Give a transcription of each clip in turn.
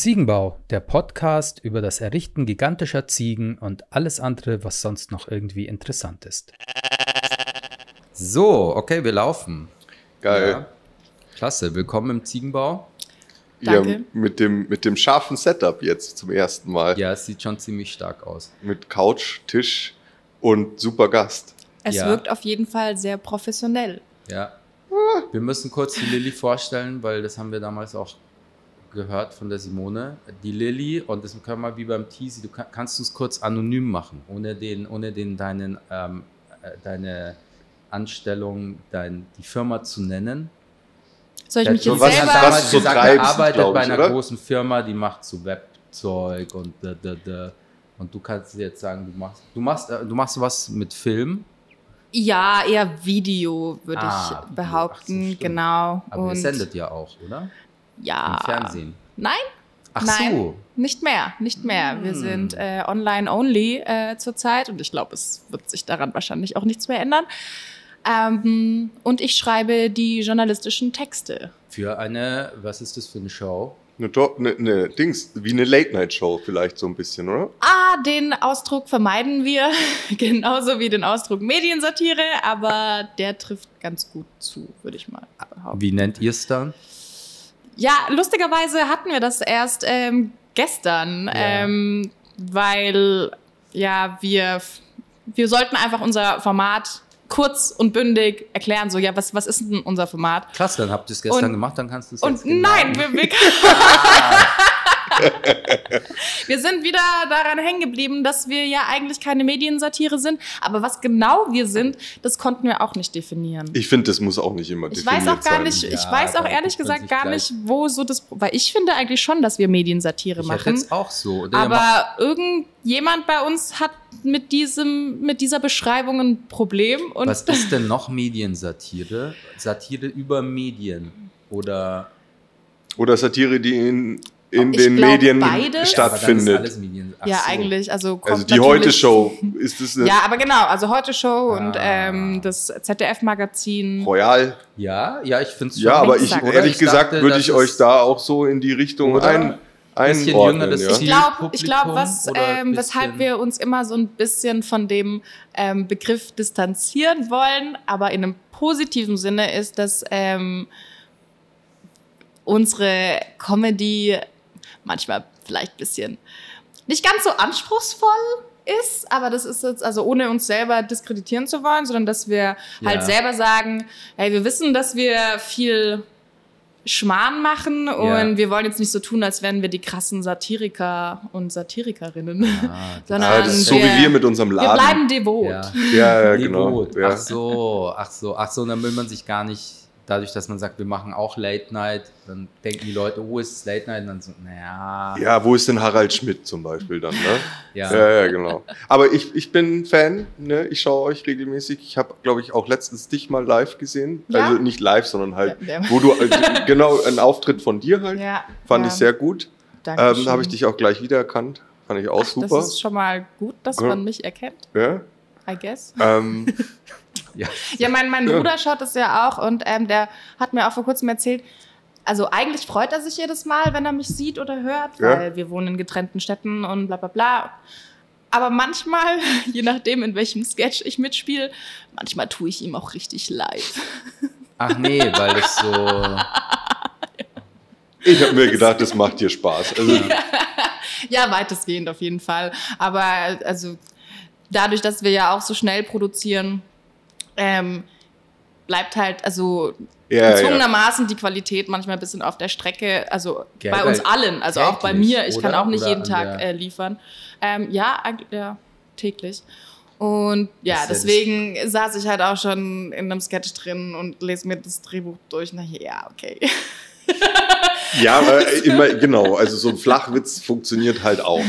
Ziegenbau, der Podcast über das Errichten gigantischer Ziegen und alles andere, was sonst noch irgendwie interessant ist. So, okay, wir laufen. Geil. Ja. Klasse, willkommen im Ziegenbau. Danke. Ja, mit dem, mit dem scharfen Setup jetzt zum ersten Mal. Ja, es sieht schon ziemlich stark aus. Mit Couch, Tisch und super Gast. Es Ja. wirkt auf jeden Fall sehr professionell. Ja. Wir müssen kurz die Lilly vorstellen, weil das haben wir damals auch gehört von der Simone. Die Lilly, und das können wir wie beim Teasy, du kann, kannst du es kurz anonym machen, ohne den, ohne den deinen, ähm, äh, deine Anstellung, dein, die Firma zu nennen. Soll ich mich jetzt was- hat selber... damals was du gesagt, er treibst, arbeitet bei einer oder? großen Firma, die macht so Webzeug und da, da, da. Und du kannst jetzt sagen, du machst, du machst, äh, du machst was mit Film, Ja, eher Video, würde Ah, ich Video. behaupten. Ach so, genau. aber ihr Und sendet ja auch, oder? Ja. Im Fernsehen. Nein, Ach Nein. so. nicht mehr, nicht mehr. Wir Hm. sind äh, online-only äh, zurzeit und ich glaube, es wird sich daran wahrscheinlich auch nichts mehr ändern. Ähm, und ich schreibe die journalistischen Texte. Für eine, was ist das für eine Show? Eine, Do- eine, eine Dings, wie eine Late-Night-Show vielleicht so ein bisschen, oder? Ah, den Ausdruck vermeiden wir, genauso wie den Ausdruck Mediensatire, aber der trifft ganz gut zu, würde ich mal behaupten. Wie nennt ihr es dann? Ja, lustigerweise hatten wir das erst ähm, gestern, Ja. ähm, weil ja wir wir sollten einfach unser Format kurz und bündig erklären. So ja, was was ist denn unser Format? Krass, dann habt ihr es gestern Und- gemacht, dann kannst du es Und jetzt genau- nein, wir, wir, wir sind wieder daran hängen geblieben, dass wir ja eigentlich keine Mediensatire sind. Aber was genau wir sind, das konnten wir auch nicht definieren. Ich finde, das muss auch nicht immer Ich weiß auch definiert gar sein. nicht, ich Ja, weiß auch ehrlich gesagt gar gleich- nicht, wo so das, weil ich finde eigentlich schon, dass wir Mediensatire Ich machen. jetzt auch so. Der macht- Aber irgendjemand bei uns hat mit diesem, mit dieser Beschreibung ein Problem und was ist denn noch Mediensatire? Satire über Medien oder Oder Satire, die in, in Ich den glaub, Medien beides. Aber dann ist stattfindet. Ach ja so. eigentlich, also kommt also die Heute-Show, ist das eine Ja, aber genau, also heute Show und Ah. ähm, das ZDF-Magazin. Royal? Ja, ja, ich finde es Ja, aber ich, ehrlich gesagt, dachte, würde ich euch es da auch so in die Richtung Oder? ein, Bisschen einordnen. jüngeres Ja. Ich glaube, ich glaub, was, ähm, weshalb bisschen- wir uns immer so ein bisschen von dem ähm, Begriff distanzieren wollen, aber in einem positiven Sinne ist, dass ähm, unsere Comedy manchmal vielleicht ein bisschen nicht ganz so anspruchsvoll ist, aber das ist jetzt, also ohne uns selber diskreditieren zu wollen, sondern dass wir halt Ja. selber sagen, hey, wir wissen, dass wir viel Schmarrn machen und Ja. wir wollen jetzt nicht so tun, als wären wir die krassen Satiriker und Satirikerinnen, Ah, das- sondern Ah, das ist so wir, wie wir mit unserem wir Laden. bleiben devot. Ja. ja, ja, genau. Devot. Ja. Ach so, ach so, ach so, dann will man sich gar nicht, dadurch, dass man sagt, wir machen auch Late Night, dann denken die Leute, oh, ist es Late Night? Und dann so, naja. ja, wo ist denn Harald Schmidt zum Beispiel dann? Ne? Ja. Ja, ja, genau. Aber ich, ich bin Fan, ne? ich schaue euch regelmäßig. Ich habe, glaube ich, auch letztens dich mal live gesehen. Ja? Also nicht live, sondern halt, Ja, wo du, äh, genau, ein Auftritt von dir halt. Ja, Fand ja. ich sehr gut. Dankeschön. Ähm, habe ich dich auch gleich wiedererkannt. Fand ich auch Ach, super. Das ist schon mal gut, dass Ja. man mich erkennt, ja? I guess. Ähm, Ja. Ja, mein, mein Ja. Bruder schaut das ja auch und ähm, der hat mir auch vor kurzem erzählt, also eigentlich freut er sich jedes Mal, wenn er mich sieht oder hört, Ja. weil wir wohnen in getrennten Städten und bla bla bla. Aber manchmal, je nachdem, in welchem Sketch ich mitspiele, manchmal tue ich ihm auch richtig leid. Ach nee, weil das so. ich habe mir gedacht, das macht dir Spaß. Also, Ja, weitestgehend auf jeden Fall. Aber also dadurch, dass wir ja auch so schnell produzieren, ähm, bleibt halt, also ja, ja. gezwungenermaßen die Qualität manchmal ein bisschen auf der Strecke, also Gell, bei uns allen, also auch bei mir. Ich kann oder? auch nicht jeden Tag der- äh, liefern. Ähm, ja, ja, täglich. Und ja, ist ja deswegen saß ich halt auch schon in einem Sketch drin und lese mir das Drehbuch durch. Na ja, okay. Ja, aber immer, genau. Also so ein Flachwitz funktioniert halt auch.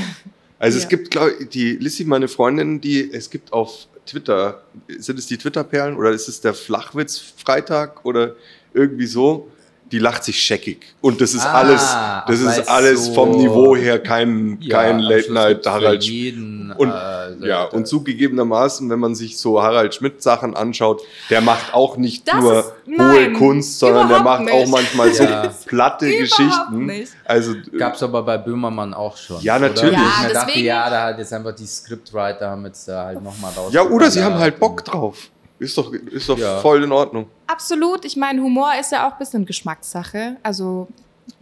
Also es Ja. gibt, glaube ich, die Lissy, meine Freundin, die, es gibt auf Twitter, sind es die Twitter-Perlen oder ist es der Flachwitz-Freitag oder irgendwie so? Die lacht sich scheckig. Und das ist Ah, alles, das ist alles so- vom Niveau her kein, Ja, kein Late Night Harald jeden, Und, äh, ja, und zugegebenermaßen, wenn man sich so Harald Schmidt Sachen anschaut, der macht auch nicht Das nur ist- hohe nein, Kunst, sondern der macht auch nicht. manchmal so Ja. platte Geschichten. nicht. Also Gab's aber bei Böhmermann auch schon. Ja, natürlich. Ja, Ich mir dachte, deswegen- ja, da hat jetzt einfach die Scriptwriter haben jetzt da halt nochmal raus. ja, oder sie haben halt Bock drauf. Ist doch, ist doch Ja. voll in Ordnung. Absolut. Ich meine, Humor ist ja auch ein bisschen Geschmackssache. Also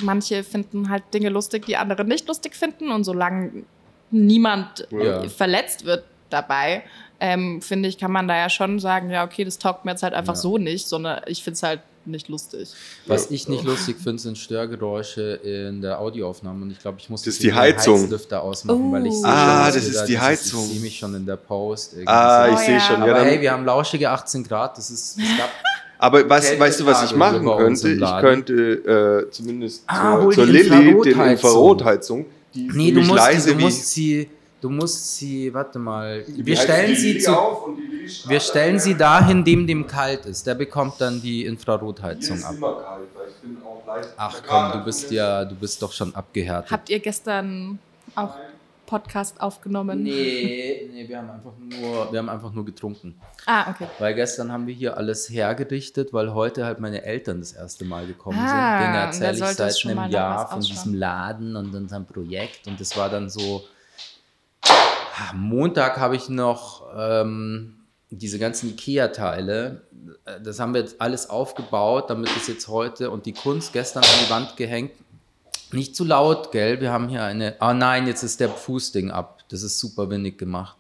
manche finden halt Dinge lustig, die andere nicht lustig finden. Und solange niemand Ja. verletzt wird dabei, ähm, finde ich, kann man da ja schon sagen, ja, okay, das taugt mir jetzt halt einfach Ja. so nicht, sondern ich finde es halt nicht lustig. Was ich nicht lustig finde, sind Störgeräusche in der Audioaufnahme. Und ich glaube, ich muss Das ist die Heizung. Heizlüfter ausmachen, Oh. weil ich sehe Ah, schon, das ist da die dieses- Heizung. Ich sehe mich schon in der Post. irgendwie Ah, so. ich Oh, sehe ja. schon. Aber Ja, hey, wir haben lauschige 18 Grad. Das ist. Es gab, aber weißt, Kältetage weißt du, was ich machen könnte? Ich könnte äh, zumindest Ah, zur, zur die Lilly den Infrarotheizung. Die nee, du musst, leise die, du musst sie. Du musst sie. Warte mal. Wir stellen sie zu. Wir stellen sie dahin, dem dem kalt ist. Der bekommt dann die Infrarotheizung ab. Ach komm, du bist ja, du bist doch schon abgehärtet. Habt ihr gestern auch Podcast aufgenommen? Nee, nee, wir haben einfach nur, wir haben einfach nur getrunken. Ah, okay. Weil gestern haben wir hier alles hergerichtet, weil heute halt meine Eltern das erste Mal gekommen Ah, sind. Da erzähle ich seit einem Jahr von diesem Laden und unserem Projekt. Und das war dann so. Montag habe ich noch ähm, diese ganzen IKEA-Teile. äh, Das haben wir jetzt alles aufgebaut, damit es jetzt heute und die Kunst gestern an die Wand gehängt. Nicht zu laut, gell? Wir haben hier eine. Ah nein, jetzt ist der Fußding ab. Das ist super windig gemacht.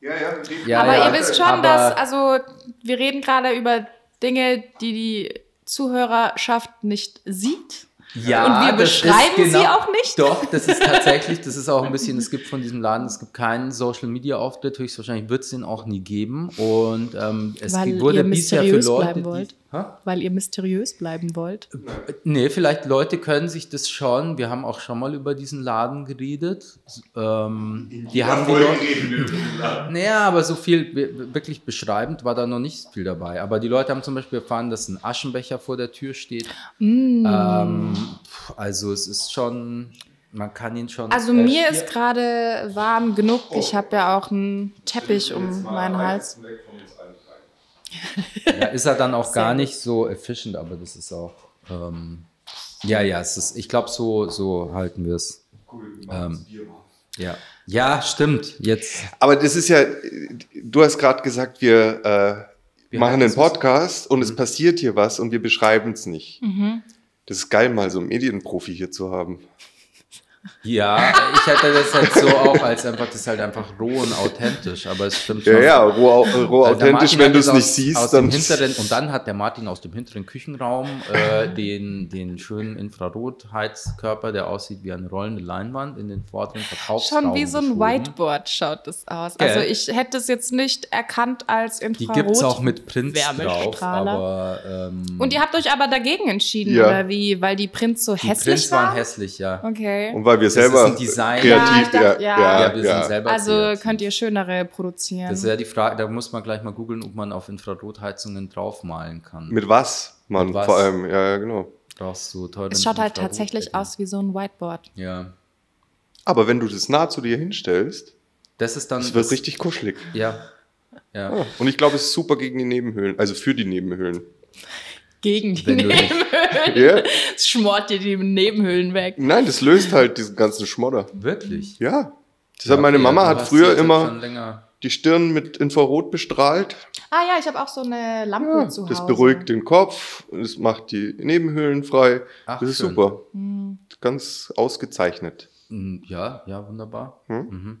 Ja, ja, Ja, aber ja, ihr wisst schon, dass, also wir reden gerade über Dinge, die die Zuhörerschaft nicht sieht. Ja, Und wir beschreiben sie auch nicht? Doch, das ist tatsächlich, das ist auch ein bisschen, es gibt von diesem Laden, es gibt keinen Social Media Auftritt, höchstwahrscheinlich wird es den auch nie geben. Und ähm, es Weil wurde bisher für Leute, bleiben die, Hä? Weil ihr mysteriös bleiben wollt. Nee, vielleicht Leute können sich das schon. Wir haben auch schon mal über diesen Laden geredet. Ähm, die haben die Leute. Naja, aber so viel wir- wirklich beschreibend war da noch nicht viel dabei. Aber die Leute haben zum Beispiel erfahren, dass ein Aschenbecher vor der Tür steht. Mm. Ähm, also es ist schon, man kann ihn schon. Also äh, mir hier- ist gerade warm genug. Ich habe ja auch einen Teppich um meinen Hals. Ja, ist er dann auch gar nicht so efficient, aber das ist auch. Ähm, ja, ja, es ist, ich glaube, so, so halten wir es. Ähm, ja. ja, stimmt. Jetzt. Aber das ist ja, du hast gerade gesagt, wir, äh, Wir machen einen es was- Podcast und es Mhm. passiert hier was und wir beschreiben es nicht. Mhm. Das ist geil, mal so einen Medienprofi hier zu haben. Ja, ich hätte das halt so auch als einfach, das ist halt einfach roh und authentisch, aber es stimmt schon. Ja, ja, roh, roh authentisch, wenn du es nicht aus, siehst, aus dann. dem hinteren, und dann hat der Martin aus dem hinteren Küchenraum äh, den, den schönen Infrarotheizkörper, der aussieht wie eine rollende Leinwand, in den vorderen Verkaufsraum Schon wie so ein geschoben. Whiteboard schaut das aus. Gell? Also ich hätte es jetzt nicht erkannt als Die Infrarot. gibt es auch mit Prints drauf, aber ähm, Und ihr habt euch aber dagegen entschieden, Ja. oder wie? Weil die Prints so die hässlich Prints waren waren? hässlich, ja. Okay. und weil wir ist selber ein Design. Ja, kreativ, ich dachte, ja, ja. Ja, wir sind selber Also kreativ. könnt ihr schönere produzieren. Das ist ja die Frage, da muss man gleich mal googeln, ob man auf Infrarotheizungen draufmalen kann. Mit was, Mann, Mit was? vor allem, ja, ja, genau. Brauchst du teure es schaut halt tatsächlich aus wie so ein Whiteboard. Ja. Aber wenn du das nah zu dir hinstellst, Das ist dann. das wird das- richtig kuschelig. Ja. Ja. Ah, Und ich glaube, es ist super gegen die Nebenhöhlen, also für die Nebenhöhlen. Gegen die Wenn Nebenhöhlen. Ja? Es schmort dir die Nebenhöhlen weg. Nein, das löst halt diesen ganzen Schmodder. Wirklich. Ja. Deshalb meine Okay, Mama du hat früher immer die Stirn mit Infrarot bestrahlt. Ah ja, ich habe auch so eine Lampe Ja, zu Hause. das beruhigt den Kopf, es macht die Nebenhöhlen frei. Ach, das ist schön. super. Hm. Ganz ausgezeichnet. Mm, Ja, ja, wunderbar. Hm? Mhm.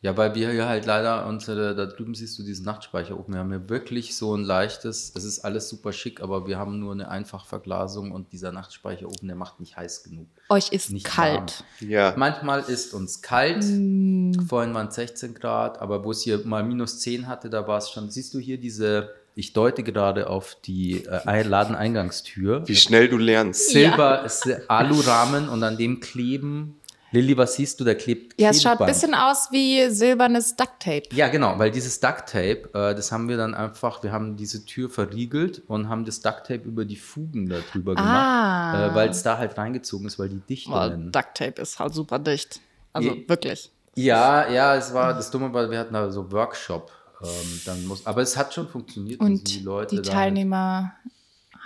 Ja, weil wir hier halt leider unsere, da drüben siehst du diesen Nachtspeicherofen. Wir haben hier wirklich so ein leichtes, es ist alles super schick, aber wir haben nur eine Einfachverglasung und dieser Nachtspeicherofen, der macht nicht heiß genug. Euch ist Nicht kalt. Ja. Manchmal ist uns kalt. Hm. Vorhin waren es 16 Grad, aber wo es hier mal minus 10 hatte, da war es schon. Siehst du hier diese, ich deute gerade auf die äh, Ladeneingangstür. Wie schnell du lernst. Silber, ist Alurahmen und an dem kleben Lilly, was siehst du? Da klebt Ja, es schaut ein Klebeband. bisschen aus wie silbernes Ducktape. Ja, genau, weil dieses Ducktape, äh, das haben wir dann einfach, wir haben diese Tür verriegelt und haben das Ducktape über die Fugen da drüber Ah. gemacht, äh, weil es da halt reingezogen ist, weil die dicht Boah, drin. Ducktape ist halt super dicht. Also Je- wirklich. Ja, ja, es war, das Dumme war, wir hatten da so Workshop. Ähm, dann muss, aber es hat schon funktioniert. Und die, da halt- Teilnehmer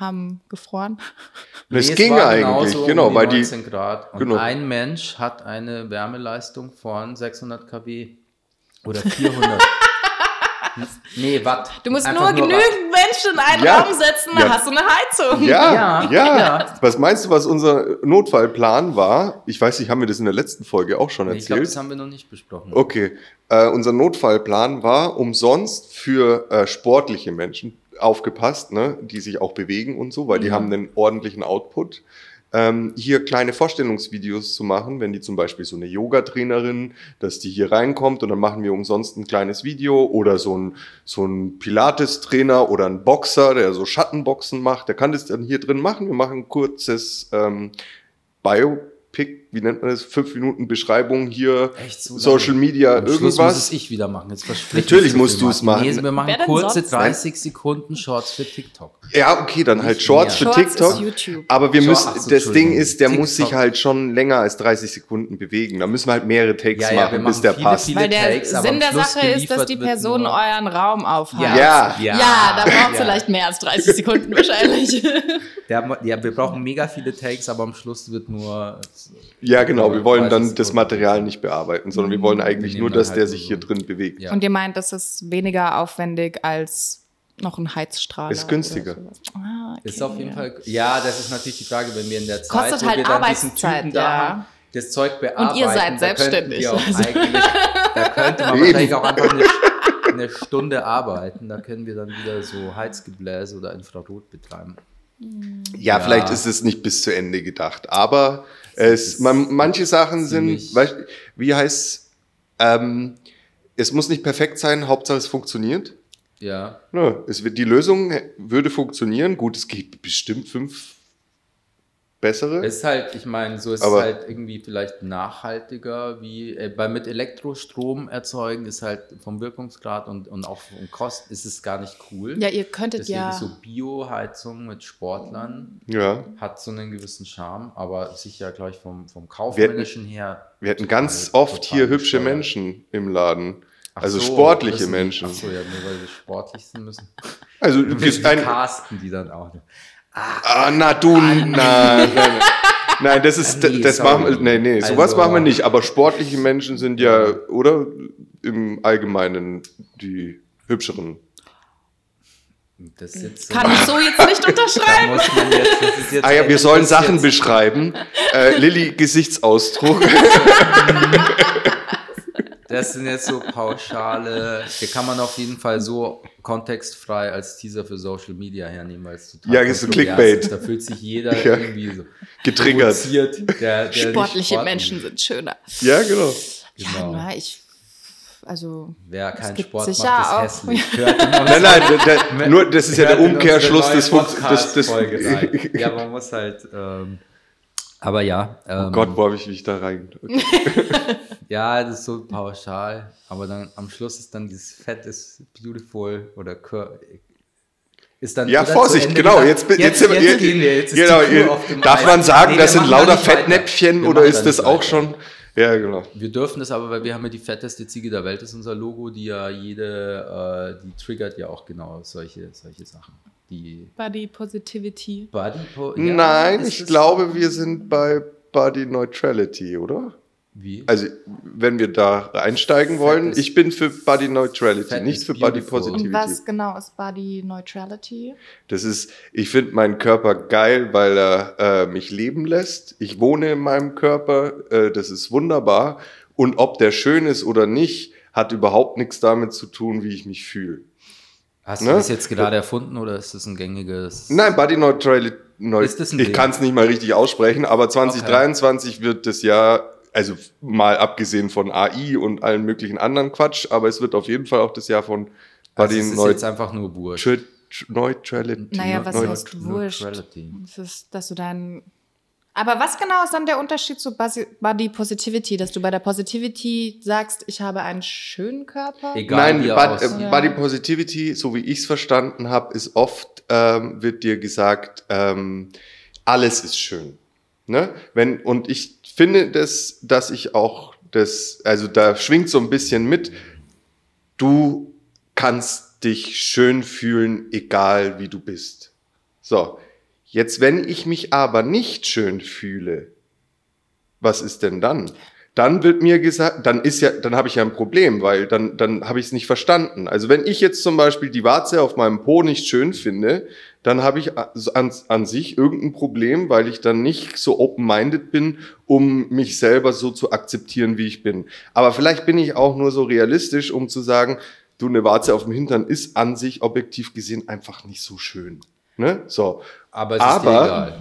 haben gefroren. Es Nee, ging war eigentlich, genauso genau, um weil die, 19 Grad. Und genau. ein Mensch hat eine Wärmeleistung von 600 kW oder 400. nee, Watt. Du musst Einfach nur Watt. genügend Menschen in einen Ja. Raum setzen, Ja. dann hast du eine Heizung. Ja, Ja, ja, ja. Was meinst du, was unser Notfallplan war? Ich weiß nicht, haben wir das in der letzten Folge auch schon Nee, ich glaube, erzählt? das haben wir noch nicht besprochen. Okay, äh, unser Notfallplan war umsonst für äh, sportliche Menschen aufgepasst, ne, die sich auch bewegen und so, weil die Ja. haben einen ordentlichen Output. Ähm, hier kleine Vorstellungsvideos zu machen, wenn die zum Beispiel so eine Yoga-Trainerin, dass die hier reinkommt und dann machen wir umsonst ein kleines Video oder so ein, so ein Pilates-Trainer oder ein Boxer, der so Schattenboxen macht, der kann das dann hier drin machen. Wir machen ein kurzes ähm, Biopic, wie nennt man das? Fünf Minuten Beschreibung hier, Echt so Social? Media, Am Schluss irgendwas. muss es ich wieder machen. Jetzt Natürlich musst du es machen. Nee, wir machen Wer kurze sonst? 30 Sekunden Shorts für TikTok. Ja, okay, dann halt Shorts für. Shorts TikTok. Aber wir Short- müssen, ach so, das Ding ist, der muss sich TikTok. halt schon länger als 30 Sekunden bewegen. Da müssen wir halt mehrere Takes Ja, ja, machen, bis der viele, passt. viele- Weil der Takes, Sinn der Schluss Sache ist, dass die Person euren Raum aufhat. Ja. Ja, da braucht vielleicht mehr als 30 Sekunden wahrscheinlich. Ja, wir brauchen mega viele Takes, aber am Schluss wird nur. Ja, genau. Wir wollen dann 30 das. Material nicht bearbeiten, sondern wir wollen eigentlich nur, dass dann der halt sich so- hier drin bewegt. Ja. Und ihr meint, das ist weniger aufwendig als noch ein Heizstrahler? Ist günstiger. Ah, okay. Ist auf jeden Fall. Ja, das ist natürlich die Frage, wenn wir in der Zeit, Kostet wo halt wir dann diesen Typen ja. da haben, das Zeug bearbeiten. ihr seid selbstständig. Also. da könnte man wahrscheinlich auch einfach eine, eine Stunde arbeiten. Da können wir dann wieder so Heizgebläse oder Infrarot betreiben. Ja, Ja. vielleicht ist es nicht bis zu Ende gedacht, aber es, man, manche Sachen sind, weißt, wie heißt, ähm, es muss nicht perfekt sein, Hauptsache es funktioniert. Ja. Ja, es wird, die Lösung würde funktionieren. Gut, es gibt bestimmt fünf bessere. Es ist halt, ich meine, so ist Aber- es halt irgendwie vielleicht nachhaltiger, wie äh, bei mit Elektrostrom erzeugen ist halt vom Wirkungsgrad und, und auch vom Kosten ist es gar nicht cool. Ja, ihr könntet Deswegen ja. ist so Bioheizung mit Sportlern ja, hat so einen gewissen Charme, aber sicher gleich vom, vom kaufmännischen her. wir hätten total- ganz oft hier hübsche bescheuert. Menschen im Laden. Ach also so, sportliche müssen Menschen. Ach so, ja, nur weil wir sportlich sind müssen. Also Wir ist ein, casten die dann auch. Ah, na du, nein, nein, nein. Nein, das ist, Ah, nee, das sorry. machen wir, nee, nee, sowas Also- machen wir nicht. Aber sportliche Menschen sind ja, oder im Allgemeinen die hübscheren. Das ist jetzt Kann ich so jetzt nicht unterschreiben. jetzt, das jetzt Ah ja, wir das sollen Sachen jetzt- beschreiben. Äh, Lilly, Gesichtsausdruck. Das sind jetzt so pauschale, hier kann man auf jeden Fall so kontextfrei als Teaser für Social Media hernehmen, weil es total Ja, das ist so Clickbait. ist. Da fühlt sich jeder Ja. irgendwie so Getriggert. Der, der Sportliche Menschen sind schöner. Ja, genau. Ja, Genau. na, ich. Also. Wer keinen Sport sicher macht, auch- ist hässlich. Hört in Nein, nein, der, der, nur, das ist ja der Umkehrschluss des, des. Ja, man muss halt, ähm, aber ja. Ähm, Oh Gott, wo habe ich mich da rein? Okay. Ja, das ist so pauschal, aber dann am Schluss ist dann dieses Fett ist beautiful oder ist dann Ja, Vorsicht, Ende genau. Jetzt, sind wir- jetzt gehen wir, jetzt ist genau, ihr- darf man sagen, Nee, das sind lauter. Fettnäpfchen oder ist da das auch weiter. schon? Ja, genau. Wir dürfen das aber, weil wir haben ja die fetteste Ziege der Welt, ist unser Logo, die ja jede, äh, die triggert ja auch genau solche, solche Sachen. Die Body Positivity. Body po ja, Nein, ich glaube, wir sind bei Body Neutrality, oder? Wie? Also, wenn wir da einsteigen Fett wollen, ich bin für Body Neutrality, Fett nicht für Body beautiful. Positivity. Und was genau ist Body Neutrality? Das ist, ich finde meinen Körper geil, weil er äh, mich leben lässt. Ich wohne in meinem Körper, äh, das ist wunderbar. Und ob der schön ist oder nicht, hat überhaupt nichts damit zu tun, wie ich mich fühle. Hast ne? du das jetzt gerade erfunden oder ist das ein gängiges? Nein, Body Neutrality, Neu Ist das ein ich kann es nicht mal richtig aussprechen, aber 2023 wird das Jahr, also mal abgesehen von AI und allen möglichen anderen Quatsch, aber es wird auf jeden Fall auch das Jahr von Also Body es ist Neu jetzt einfach nur Tr- Neutrality. Naja, was Neu- heißt wurscht? Neutrality. Es ist, dass du deinen Aber was genau ist dann der Unterschied zu Body Positivity, dass du bei der Positivity sagst, ich habe einen schönen Körper? Egal, Nein, aussieht. äh. Body Positivity, so wie ich es verstanden habe, ist oft, ähm, wird dir gesagt, ähm, alles ist schön. Ne? Wenn, und ich finde das, dass ich auch das, also da schwingt so ein bisschen mit, du kannst dich schön fühlen, egal wie du bist. So, jetzt wenn ich mich aber nicht schön fühle, was ist denn dann? Dann wird mir gesagt, dann ist ja, dann habe ich ja ein Problem, weil dann, dann habe ich es nicht verstanden. Also wenn ich jetzt zum Beispiel die Warze auf meinem Po nicht schön finde, dann habe ich an, an sich irgendein Problem, weil ich dann nicht so open-minded bin, um mich selber so zu akzeptieren, wie ich bin. Aber vielleicht bin ich auch nur so realistisch, um zu sagen, du, eine Warze auf dem Hintern ist an sich objektiv gesehen einfach nicht so schön. Ne? So. Aber es ist Aber- egal.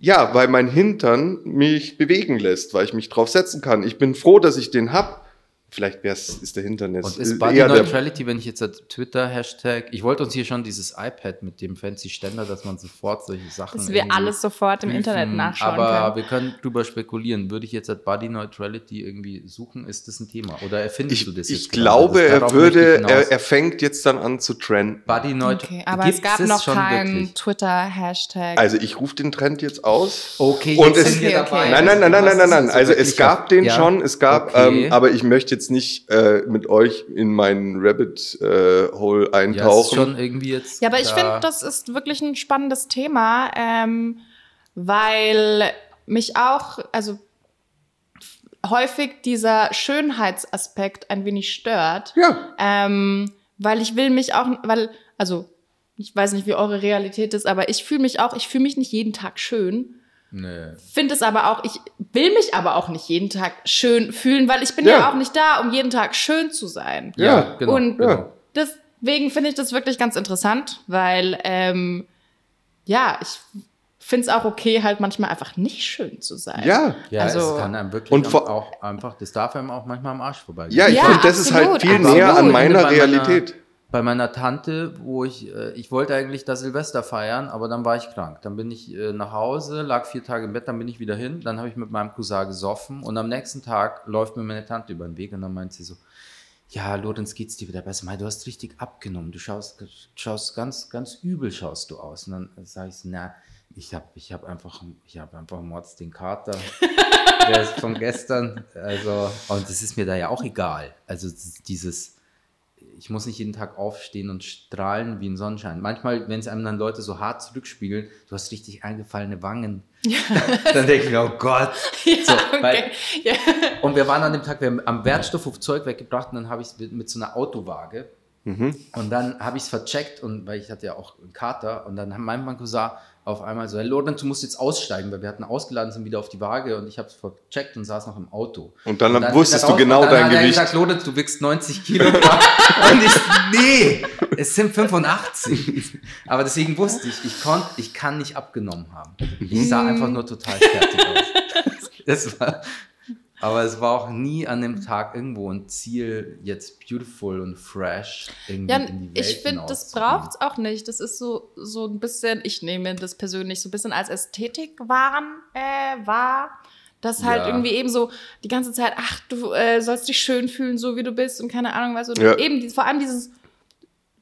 Ja, weil mein Hintern mich bewegen lässt, weil ich mich drauf setzen kann. Ich bin froh, dass ich den hab. Vielleicht wär's, ist der Hintern jetzt Und ist äh, Body Neutrality, wenn ich jetzt Twitter-Hashtag, ich wollte uns hier schon dieses iPad mit dem fancy Ständer, dass man sofort solche Sachen. Dass wir alles sofort im prüfen, Internet nachschauen Aber können. wir können drüber spekulieren. Würde ich jetzt Body Neutrality irgendwie suchen, ist das ein Thema? Oder erfindest ich, du das ich jetzt? gerade? glaube, Das- er ich würde, er, er fängt jetzt dann an zu trenden. Body Neutrality. Okay, aber es gab noch keinen Twitter-Hashtag. Also ich rufe den Trend jetzt aus. Okay, Und jetzt es- sind wir Okay, okay. dabei. Nein, nein, nein, nein, nein, nein, nein. Also es gab den ja? schon, es gab, Okay. ähm, aber ich möchte jetzt nicht äh, mit euch in meinen Rabbit äh, Hole ja, ist eintauchen. schon irgendwie jetzt. Ja, aber ich finde, das ist wirklich ein spannendes Thema, ähm, weil mich auch, also häufig dieser Schönheitsaspekt ein wenig stört. ja, Ähm, weil ich will mich auch, weil, also ich weiß nicht, wie eure Realität ist, aber ich fühle mich auch, ich fühle mich nicht jeden Tag schön. Nee. Finde es aber auch, ich will mich aber auch nicht jeden Tag schön fühlen, weil ich bin ja, Ja. auch nicht da, um jeden Tag schön zu sein. Ja, Ja, genau. und- genau. Deswegen finde ich das wirklich ganz interessant, weil ähm, ja, ich finde es auch okay, halt manchmal einfach nicht schön zu sein. ja. Ja, Also- es kann einem wirklich Und auch einfach, das darf einem auch manchmal am Arsch vorbeigehen. Ja, ich Ja, finde, das ist halt absolut, viel absolut. näher an meiner Bei meiner- Realität. Bei meiner Tante, wo ich, äh, ich wollte eigentlich das Silvester feiern, aber dann war ich krank. Dann bin ich äh, nach Hause, lag vier Tage im Bett, dann bin ich wieder hin. Dann habe ich mit meinem Cousin gesoffen und am nächsten Tag läuft mir meine Tante über den Weg und dann meint sie so, ja, Lorenz, geht's dir wieder besser? Mei, du hast richtig abgenommen. Du schaust, schaust ganz, ganz übel schaust du aus. Und dann sage ich so, na, ich habe ich hab einfach, ich habe einfach Mords den Kater. Der ist von gestern. Also, und es ist mir da ja auch egal. Also dieses, ich muss nicht jeden Tag aufstehen und strahlen wie ein Sonnenschein. Manchmal, wenn es einem dann Leute so hart zurückspiegeln, du hast richtig eingefallene Wangen. dann denke ich mir, oh Gott. so, weil, Ja. und wir waren an dem Tag, wir haben am Wertstoffhof Zeug weggebracht und dann habe ich es mit, mit so einer Autowaage. Und dann habe ich es vercheckt, und weil ich hatte ja auch einen Kater, und dann meint mein Cousin auf einmal so, hey Lorenz, du musst jetzt aussteigen, weil wir hatten ausgeladen, sind wieder auf die Waage und ich habe es vercheckt und saß noch im Auto. Und dann ist wusstest er du genau und dann dein hat er Gewicht. gesagt, Lorenz, du wiegst 90 Kilogramm. und ich, nee, es sind 85. Aber deswegen wusste ich, ich, konnt, ich kann nicht abgenommen haben. Ich sah einfach nur total fertig aus. Das war, aber es war auch nie an dem Tag irgendwo ein Ziel, jetzt beautiful und fresh irgendwie Ja, in die Welt ich finde, das braucht es auch nicht. Das ist so, so ein bisschen, ich nehme das persönlich so ein bisschen als Ästhetikwaren äh, wahr. Dass halt Ja. irgendwie eben so die ganze Zeit, ach, du äh, sollst dich schön fühlen, so wie du bist und keine Ahnung was. Und Ja. eben die, vor allem dieses,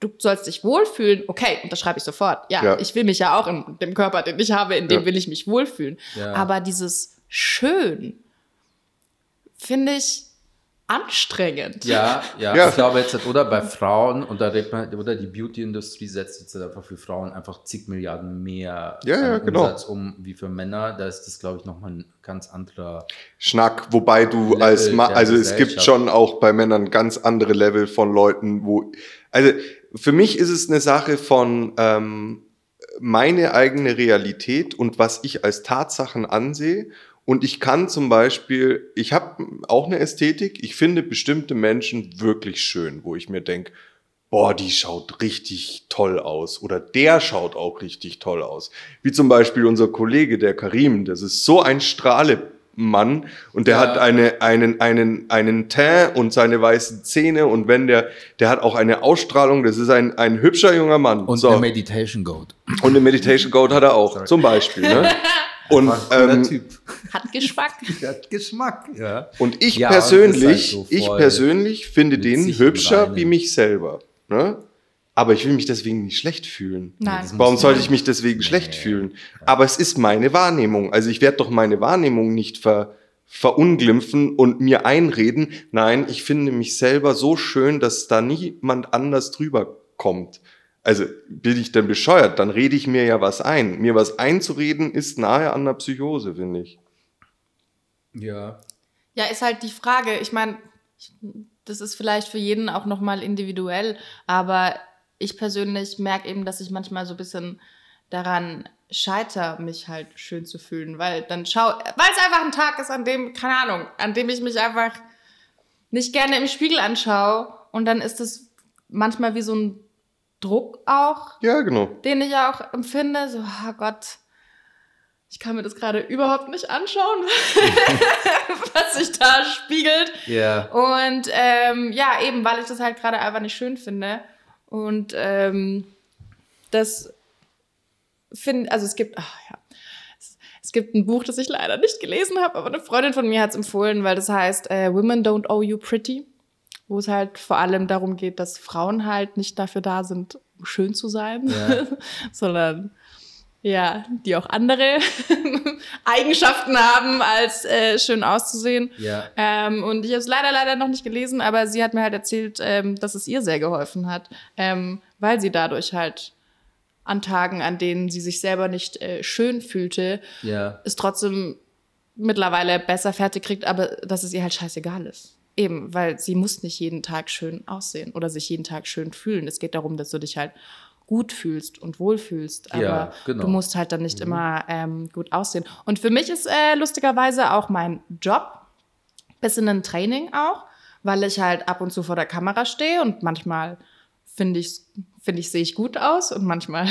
du sollst dich wohlfühlen. Okay, unterschreibe ich sofort. Ja, Ja. ich will mich ja auch in dem Körper, den ich habe, in dem Ja. will ich mich wohlfühlen. Ja. Aber dieses schön finde ich anstrengend. Ja, ja, Ja. ich glaube jetzt, halt, oder bei Frauen, und da redet man, oder die Beauty-Industrie setzt jetzt halt einfach für Frauen einfach zig Milliarden mehr Ja, ja, an genau. Umsatz um wie für Männer. Da ist das, glaube ich, nochmal ein ganz anderer. Schnack, wobei du Level als Ma also es gibt schon auch bei Männern ganz andere Level von Leuten, wo also für mich ist es eine Sache von ähm, meine eigene Realität und was ich als Tatsachen ansehe. Und ich kann zum Beispiel, ich habe auch eine Ästhetik, ich finde bestimmte Menschen wirklich schön, wo ich mir denke, boah, die schaut richtig toll aus oder der schaut auch richtig toll aus. Wie zum Beispiel unser Kollege, der Karim, das ist so ein Strahlemann und der Ja. hat eine, einen, einen, einen Teint und seine weißen Zähne und wenn der, der hat auch eine Ausstrahlung, das ist ein, ein hübscher junger Mann. Und So. eine Meditation Goat. Und eine Meditation Goat hat er auch, zum Beispiel. Ne? Und, ähm, Typ. Hat Geschmack. Der hat Geschmack, ja. Und ich Ja, persönlich, halt so ich persönlich finde den hübscher Reinen. wie mich selber. Ne? Aber ich will mich deswegen nicht schlecht fühlen. Nein. Warum sollte ich mich deswegen schlecht fühlen? Aber es ist meine Wahrnehmung. Also ich werde doch meine Wahrnehmung nicht ver, verunglimpfen und mir einreden. Nein, ich finde mich selber so schön, dass da niemand anders drüber kommt. Also bin ich denn bescheuert? Dann rede ich mir ja was ein. Mir was einzureden ist nahe an einer Psychose, finde ich. Ja. Ja, ist halt die Frage. Ich meine, das ist vielleicht für jeden auch nochmal individuell, aber ich persönlich merke eben, dass ich manchmal so ein bisschen daran scheiter, mich halt schön zu fühlen, weil dann schau, weil es einfach ein Tag ist, an dem, keine Ahnung, an dem ich mich einfach nicht gerne im Spiegel anschaue und dann ist es manchmal wie so ein Druck auch, Ja, genau. den ich auch empfinde, so, oh Gott, ich kann mir das gerade überhaupt nicht anschauen, was sich da spiegelt. Ja. Und ähm, ja, eben, weil ich das halt gerade einfach nicht schön finde. Und ähm, das finde, also es gibt, ach ja, es, es gibt ein Buch, das ich leider nicht gelesen habe, aber eine Freundin von mir hat es empfohlen, weil das heißt äh, Women Don't Owe You Pretty, wo es halt vor allem darum geht, dass Frauen halt nicht dafür da sind, schön zu sein, Ja. sondern ja, die auch andere Eigenschaften haben, als äh, schön auszusehen. Ja. Ähm, und ich habe es leider, leider noch nicht gelesen, aber sie hat mir halt erzählt, ähm, dass es ihr sehr geholfen hat, ähm, weil sie dadurch halt an Tagen, an denen sie sich selber nicht äh, schön fühlte, Ja. es trotzdem mittlerweile besser fertig kriegt, aber dass es ihr halt scheißegal ist. Eben, weil sie muss nicht jeden Tag schön aussehen oder sich jeden Tag schön fühlen. Es geht darum, dass du dich halt gut fühlst und wohlfühlst, aber Ja, genau. du musst halt dann nicht immer ähm, gut aussehen. Und für mich ist äh, lustigerweise auch mein Job bisschen ein Training auch, weil ich halt ab und zu vor der Kamera stehe und manchmal finde ich, finde ich, sehe ich gut aus und manchmal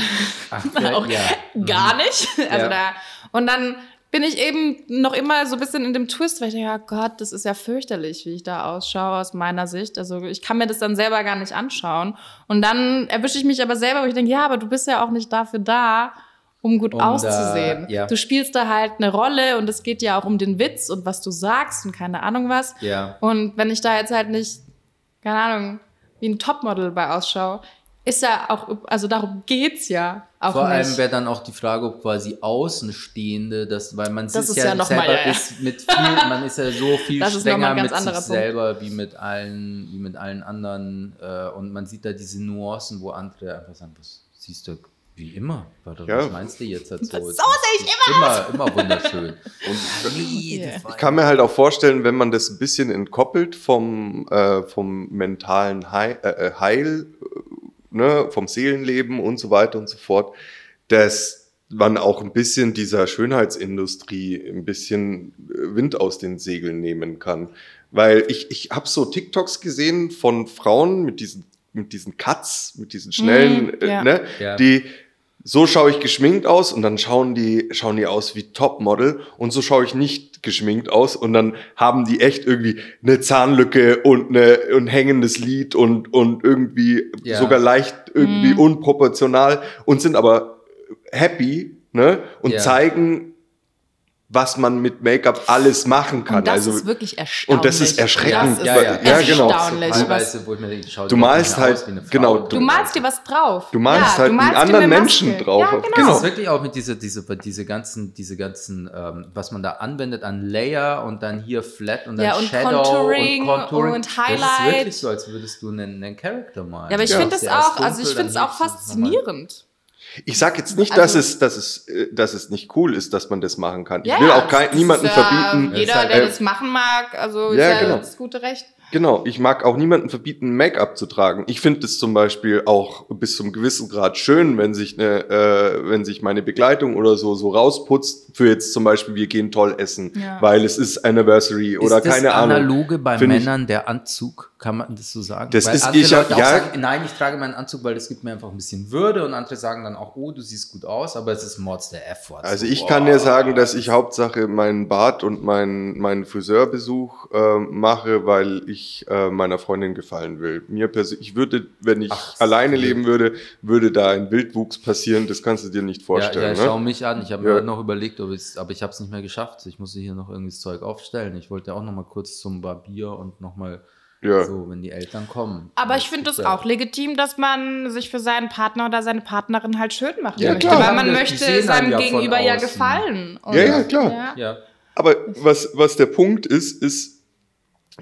Ach, auch ja. gar nicht. Also Ja. da, und dann bin ich eben noch immer so ein bisschen in dem Twist, weil ich denke, ja Gott, das ist ja fürchterlich, wie ich da ausschaue aus meiner Sicht. Also ich kann mir das dann selber gar nicht anschauen. Und dann erwische ich mich aber selber, wo ich denke, ja, aber du bist ja auch nicht dafür da, um gut Um da- auszusehen. ja. Du spielst da halt eine Rolle und es geht ja auch um den Witz und was du sagst und keine Ahnung was. Ja. Und wenn ich da jetzt halt nicht, keine Ahnung, wie ein Topmodel bei ausschaue, ist ja auch, also darum geht's ja auch Vor nicht. allem wäre dann auch die Frage, ob quasi Außenstehende, das, weil man Das ist ist ja, ja selber mal, ja, ja. ist mit viel, man ist ja so viel Das strenger mit sich Punkt. selber wie mit allen, wie mit allen anderen äh, und man sieht da diese Nuancen, wo andere einfach sagen, was siehst du wie immer? Was Ja. meinst du jetzt dazu? So sehe ich immer Immer, immer wunderschön. Yeah. Ich kann mir halt auch vorstellen, wenn man das ein bisschen entkoppelt vom, äh, vom mentalen Heil, äh, äh, Heil ne, vom Seelenleben und so weiter und so fort, dass man auch ein bisschen dieser Schönheitsindustrie ein bisschen äh, Wind aus den Segeln nehmen kann. Weil ich, ich habe so TikToks gesehen von Frauen mit diesen, mit diesen Cuts, mit diesen schnellen, äh, ja. ne, Ja. die so schaue ich geschminkt aus und dann schauen die, schauen die aus wie Topmodel und so schaue ich nicht geschminkt aus und dann haben die echt irgendwie eine Zahnlücke und eine, ein hängendes Lied und, und irgendwie Ja. sogar leicht irgendwie Mhm. unproportional und sind aber happy, ne, und Ja. zeigen, was man mit Make-up alles machen kann. Und das also, ist wirklich erstaunlich. und das ist erschreckend. Das ist Ja, ja. Ja, genau. Teilweise, wo ich mir denke, schau Du malst halt- aus wie eine Frau. genau, du malst dir was drauf. Du malst halt du einen dir anderen Menschen drauf. Ja, Genau. genau. Das ist wirklich auch mit dieser, diese, diese ganzen, diese ganzen, ähm, was man da anwendet an Layer und dann hier Flat und dann Ja, und Shadow Contouring und Contouring. und Das ist Highlight. wirklich so, als würdest du einen, einen Charakter malen. Ja, aber ich Ja. finde ist auch, also ich finde es auch du faszinierend. Ich sag jetzt nicht, Also- dass, es, dass, es, äh, dass es nicht cool ist, dass man das machen kann. Ich Ja, will auch kein, das ist niemanden ja verbieten. Jeder, halt- der äh, das machen mag, also Ja, ist ja genau. das gute Recht. Genau, ich mag auch niemanden verbieten, Make-up zu tragen. Ich finde es zum Beispiel auch bis zum gewissen Grad schön, wenn sich eine, äh, wenn sich meine Begleitung oder so so rausputzt für jetzt zum Beispiel wir gehen toll essen, Ja. weil es ist Anniversary oder ist das keine Ahnung. Analoge bei Find ich- Männern der Anzug? Kann man das so sagen? Das weil ist- andere ich Leute auch ja. sagen, nein, ich trage meinen Anzug, weil das gibt mir einfach ein bisschen Würde und andere sagen dann auch, oh, du siehst gut aus, aber es ist Mords der Effort. Also So, ich boah. kann dir sagen, dass ich Hauptsache meinen Bart und meinen, meinen Friseurbesuch äh, mache, weil ich äh, meiner Freundin gefallen will. Mir persönlich, ich würde, wenn ich Ach, alleine leben würde, würde da ein Wildwuchs passieren. Das kannst du dir nicht Ja, vorstellen. ja, schau ne? mich an. Ich habe Ja. mir heute noch überlegt, ob ich's, aber ich habe es nicht mehr geschafft. Ich musste hier noch irgendwie das Zeug aufstellen. Ich wollte auch noch mal kurz zum Barbier und noch mal Ja. so, wenn die Eltern kommen. Aber ich finde das Ja. auch legitim, dass man sich für seinen Partner oder seine Partnerin halt schön machen Ja, möchte. klar. Weil man möchte seinem ja Gegenüber ja gefallen. Und- Ja, ja, klar. Ja. Ja, Aber was, was der Punkt ist, ist,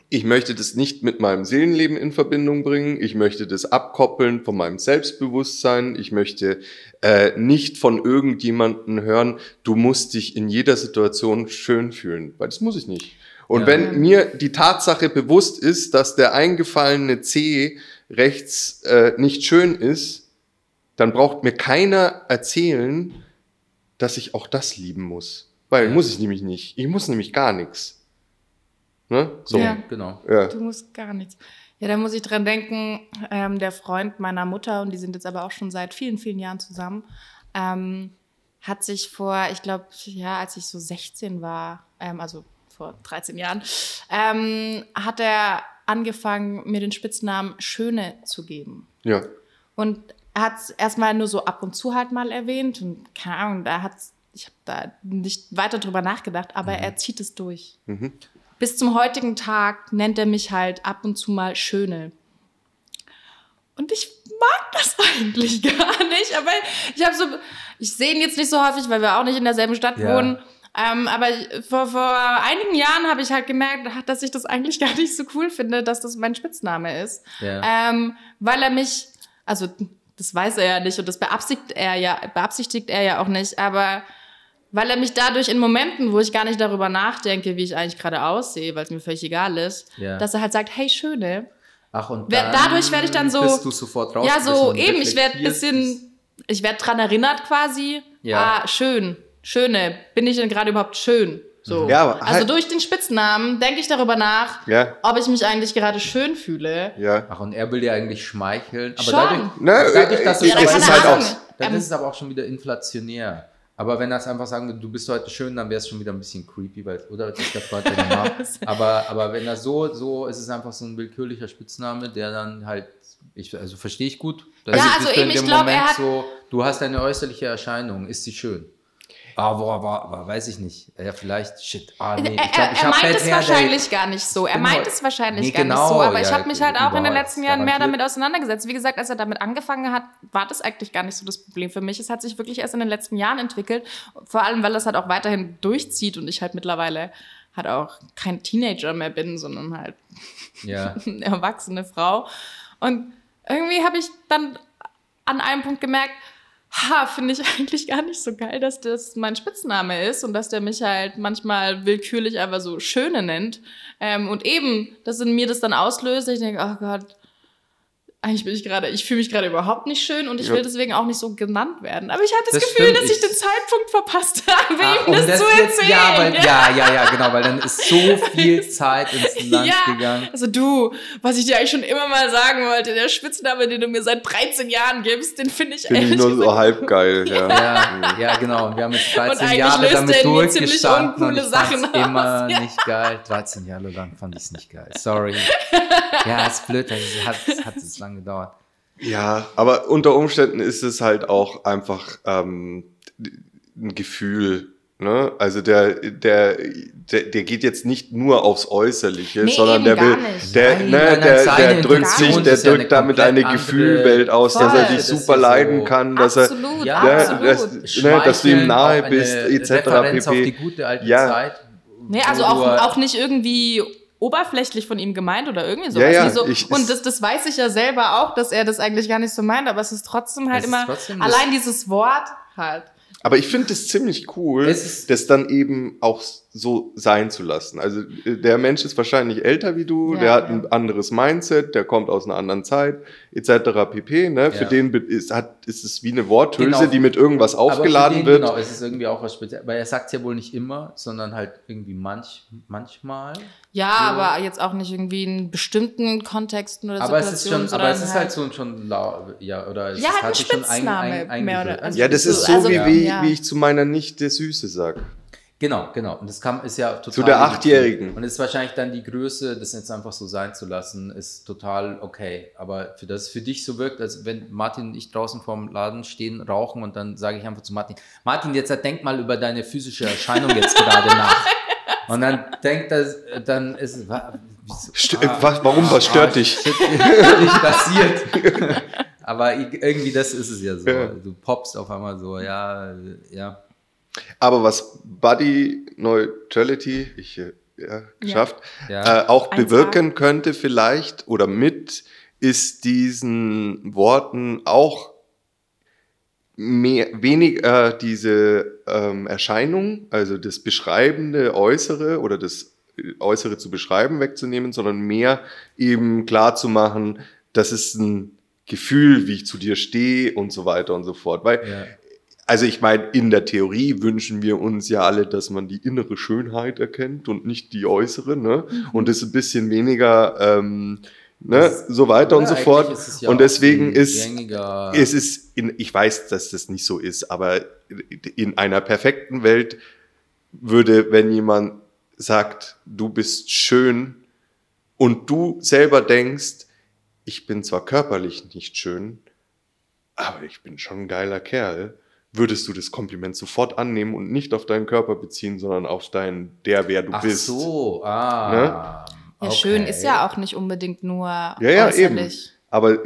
ich möchte das nicht mit meinem Seelenleben in Verbindung bringen. Ich möchte das abkoppeln von meinem Selbstbewusstsein. Ich möchte äh, nicht von irgendjemandem hören, du musst dich in jeder Situation schön fühlen, weil das muss ich nicht. Und Ja. wenn mir die Tatsache bewusst ist, dass der eingefallene C rechts äh, nicht schön ist, dann braucht mir keiner erzählen, dass ich auch das lieben muss. Weil Ja. muss ich nämlich nicht. Ich muss nämlich gar nichts. Ne? So. Ja. Ja. genau. Du musst gar nichts. Ja, da muss ich dran denken, ähm, der Freund meiner Mutter, und die sind jetzt aber auch schon seit vielen, vielen Jahren zusammen, ähm, hat sich vor, ich glaube, ja, als ich so 16 war, ähm, also vor 13 Jahren, ähm, hat er angefangen, mir den Spitznamen Schöne zu geben. ja. Und er hat es erstmal nur so ab und zu halt mal erwähnt und keine Ahnung, da hat ich habe da nicht weiter drüber nachgedacht, aber er zieht es durch. Mhm. Bis zum heutigen Tag nennt er mich halt ab und zu mal Schöne. Und ich mag das eigentlich gar nicht, aber ich habe so, ich sehe ihn jetzt nicht so häufig, weil wir auch nicht in derselben Stadt Ja. wohnen. Ähm, aber vor, vor einigen Jahren habe ich halt gemerkt, dass ich das eigentlich gar nicht so cool finde, dass das mein Spitzname ist. Ja. Ähm, weil er mich, also das weiß er ja nicht und das beabsichtigt er ja, beabsichtigt er ja auch nicht, aber weil er mich dadurch in Momenten, wo ich gar nicht darüber nachdenke, wie ich eigentlich gerade aussehe, weil es mir völlig egal ist, Ja. dass er halt sagt, hey Schöne. Ach, und dann dadurch werde ich dann so- Bist du sofort raus. Ja, so eben, ich werde ein bisschen, ich werde dran erinnert quasi. Ja. Ah, schön, Schöne. Bin ich denn gerade überhaupt schön? So. Ja, aber also halt- durch den Spitznamen denke ich darüber nach, Ja. ob ich mich eigentlich gerade schön fühle. Ja. Ach, und er will dir eigentlich schmeicheln. Aber Schon. dadurch, Ne, dadurch, dass äh, es Ja, da es kann ist halt auch. Dann Ähm, ist es aber auch schon wieder inflationär. Aber wenn er es einfach sagen würde, du bist heute schön, dann wäre es schon wieder ein bisschen creepy, weil, oder? Das ist der Freund Mama. aber, aber wenn er so, so, ist es einfach so ein willkürlicher Spitzname, der dann halt, ich, also verstehe ich gut. dass Ja, also eben, ich dem glaub, Moment er hat- so, du hast eine äußerliche Erscheinung, ist sie schön? Ah, boah, boah, boah, weiß ich nicht. Ja, vielleicht, shit. Ah, nee, er ich glaube, ich er habe meint Bad es wahrscheinlich gar nicht so. Er meint es wahrscheinlich Nee, gar genau, nicht so. Aber ich ja, habe mich halt auch in den letzten Jahren mehr damit auseinandergesetzt. Wie gesagt, als er damit angefangen hat, war das eigentlich gar nicht so das Problem für mich. Es hat sich wirklich erst in den letzten Jahren entwickelt. Vor allem, weil das halt auch weiterhin durchzieht und ich halt mittlerweile halt auch kein Teenager mehr bin, sondern halt Ja. eine erwachsene Frau. Und irgendwie habe ich dann an einem Punkt gemerkt, ha, finde ich eigentlich gar nicht so geil, dass das mein Spitzname ist und dass der mich halt manchmal willkürlich einfach so Schöne nennt. Ähm, und eben, dass in mir das dann auslöst, ich denke, oh Gott, eigentlich bin ich gerade, ich fühle mich gerade überhaupt nicht schön und ich Ja. will deswegen auch nicht so genannt werden. Aber ich habe das, Das Gefühl, stimmt, dass ich ich- den Zeitpunkt verpasst habe, Ach, ihm um das, zu jetzt- erzählen. Ja, weil, ja, ja, ja, genau, weil dann ist so viel Zeit ins Land Ja, gegangen. also du, was ich dir eigentlich schon immer mal sagen wollte, der Spitzname, den du mir seit 13 Jahren gibst, den finde ich Finde ich ehrlich nur so halb geil. Ja. Ja, ja, genau. Und wir haben jetzt 13 eigentlich Jahre löst damit er durchgestanden und uncoole ich Sachen aus. immer Ja. nicht geil. 13 Jahre lang fand ich es nicht geil. Sorry. Ja, ist blöd, das hat, hat es lang gedauert. Ja, aber unter Umständen ist es halt auch einfach ähm, ein Gefühl. Ne? Also der, der, der, der geht jetzt nicht nur aufs Äußerliche, Nee, sondern der will, der, Nein, ne, der, der drückt sich, der ja eine drückt damit komplett eine Gefühlwelt aus, dass er Voll. dich super ja leiden so- kann, dass er, Absolut, Ja, ja, absolut. das, ne, dass du ihm nahe bist, etc. Referenz auf die pp. gute alte Ja. Zeit. Nee, also auch, auch nicht irgendwie oberflächlich von ihm gemeint oder irgendwie sowas. Ja, ja, so. ich- und das, das weiß ich ja selber auch, dass er das eigentlich gar nicht so meint, aber es ist trotzdem halt immer trotzdem allein dieses Wort halt. Aber ich finde es ziemlich cool, Es ist- das dann eben auch so sein zu lassen. Also äh, der Mensch ist wahrscheinlich älter wie du, Ja, der hat ja. ein anderes Mindset, der kommt aus einer anderen Zeit, etc. pp. Ne? Für Ja. den be- ist, hat, ist es wie eine Worthülse, Genau. die mit irgendwas Aber für aufgeladen den, wird. Genau, es ist irgendwie auch was Spezielles. Weil er sagt es ja wohl nicht immer, sondern halt irgendwie manch, manchmal. Ja, So. aber jetzt auch nicht irgendwie in bestimmten Kontexten oder Aber es ist schon, aber es ist halt so schon lau, ja, oder es Ja, halt ein hat sich schon Spitzname mehr oder- also ja, das so- ist so, also, wie, ja. wie, wie ich zu meiner Nichte Süße sag. Genau, genau. Und das kam, ist ja total. Zu der. Achtjährigen. Und es ist wahrscheinlich dann die Größe, das jetzt einfach so sein zu lassen, ist total okay. Aber für das für dich so wirkt, als wenn Martin und ich draußen vorm Laden stehen, rauchen und dann sage ich einfach zu Martin, Martin, jetzt denk mal über deine physische Erscheinung jetzt gerade nach. Und dann denkt er, dann ist wieso- St was, warum, was stört dich? shit, nicht passiert. Aber irgendwie das ist es ja so. Ja. Du poppst auf einmal so, ja, ja. Aber was Body Neutrality ich, äh, ja, geschafft, Ja. Äh, auch 1A. bewirken könnte vielleicht oder mit, ist diesen Worten auch mehr, wenig äh, diese ähm, Erscheinung, also das beschreibende Äußere oder das äh, Äußere zu beschreiben wegzunehmen, sondern mehr eben klar zu machen, das ist ein Gefühl, wie ich zu dir stehe und so weiter und so fort. Weil ja. Also ich meine, in der Theorie wünschen wir uns ja alle, dass man die innere Schönheit erkennt und nicht die äußere, ne? Und das ein bisschen weniger, ähm, ne, Das- so weiter und so fort. ja und deswegen ist es ist, in, ich weiß, dass das nicht so ist, aber in einer perfekten Welt würde, wenn jemand sagt, du bist schön und du selber denkst, ich bin zwar körperlich nicht schön, aber ich bin schon ein geiler Kerl, würdest du das Kompliment sofort annehmen und nicht auf deinen Körper beziehen, sondern auf dein, der, wer du Ach bist. so, ah. Ne? Ja, okay. schön ist ja auch nicht unbedingt nur Ja, ja, eben. äußerlich. Aber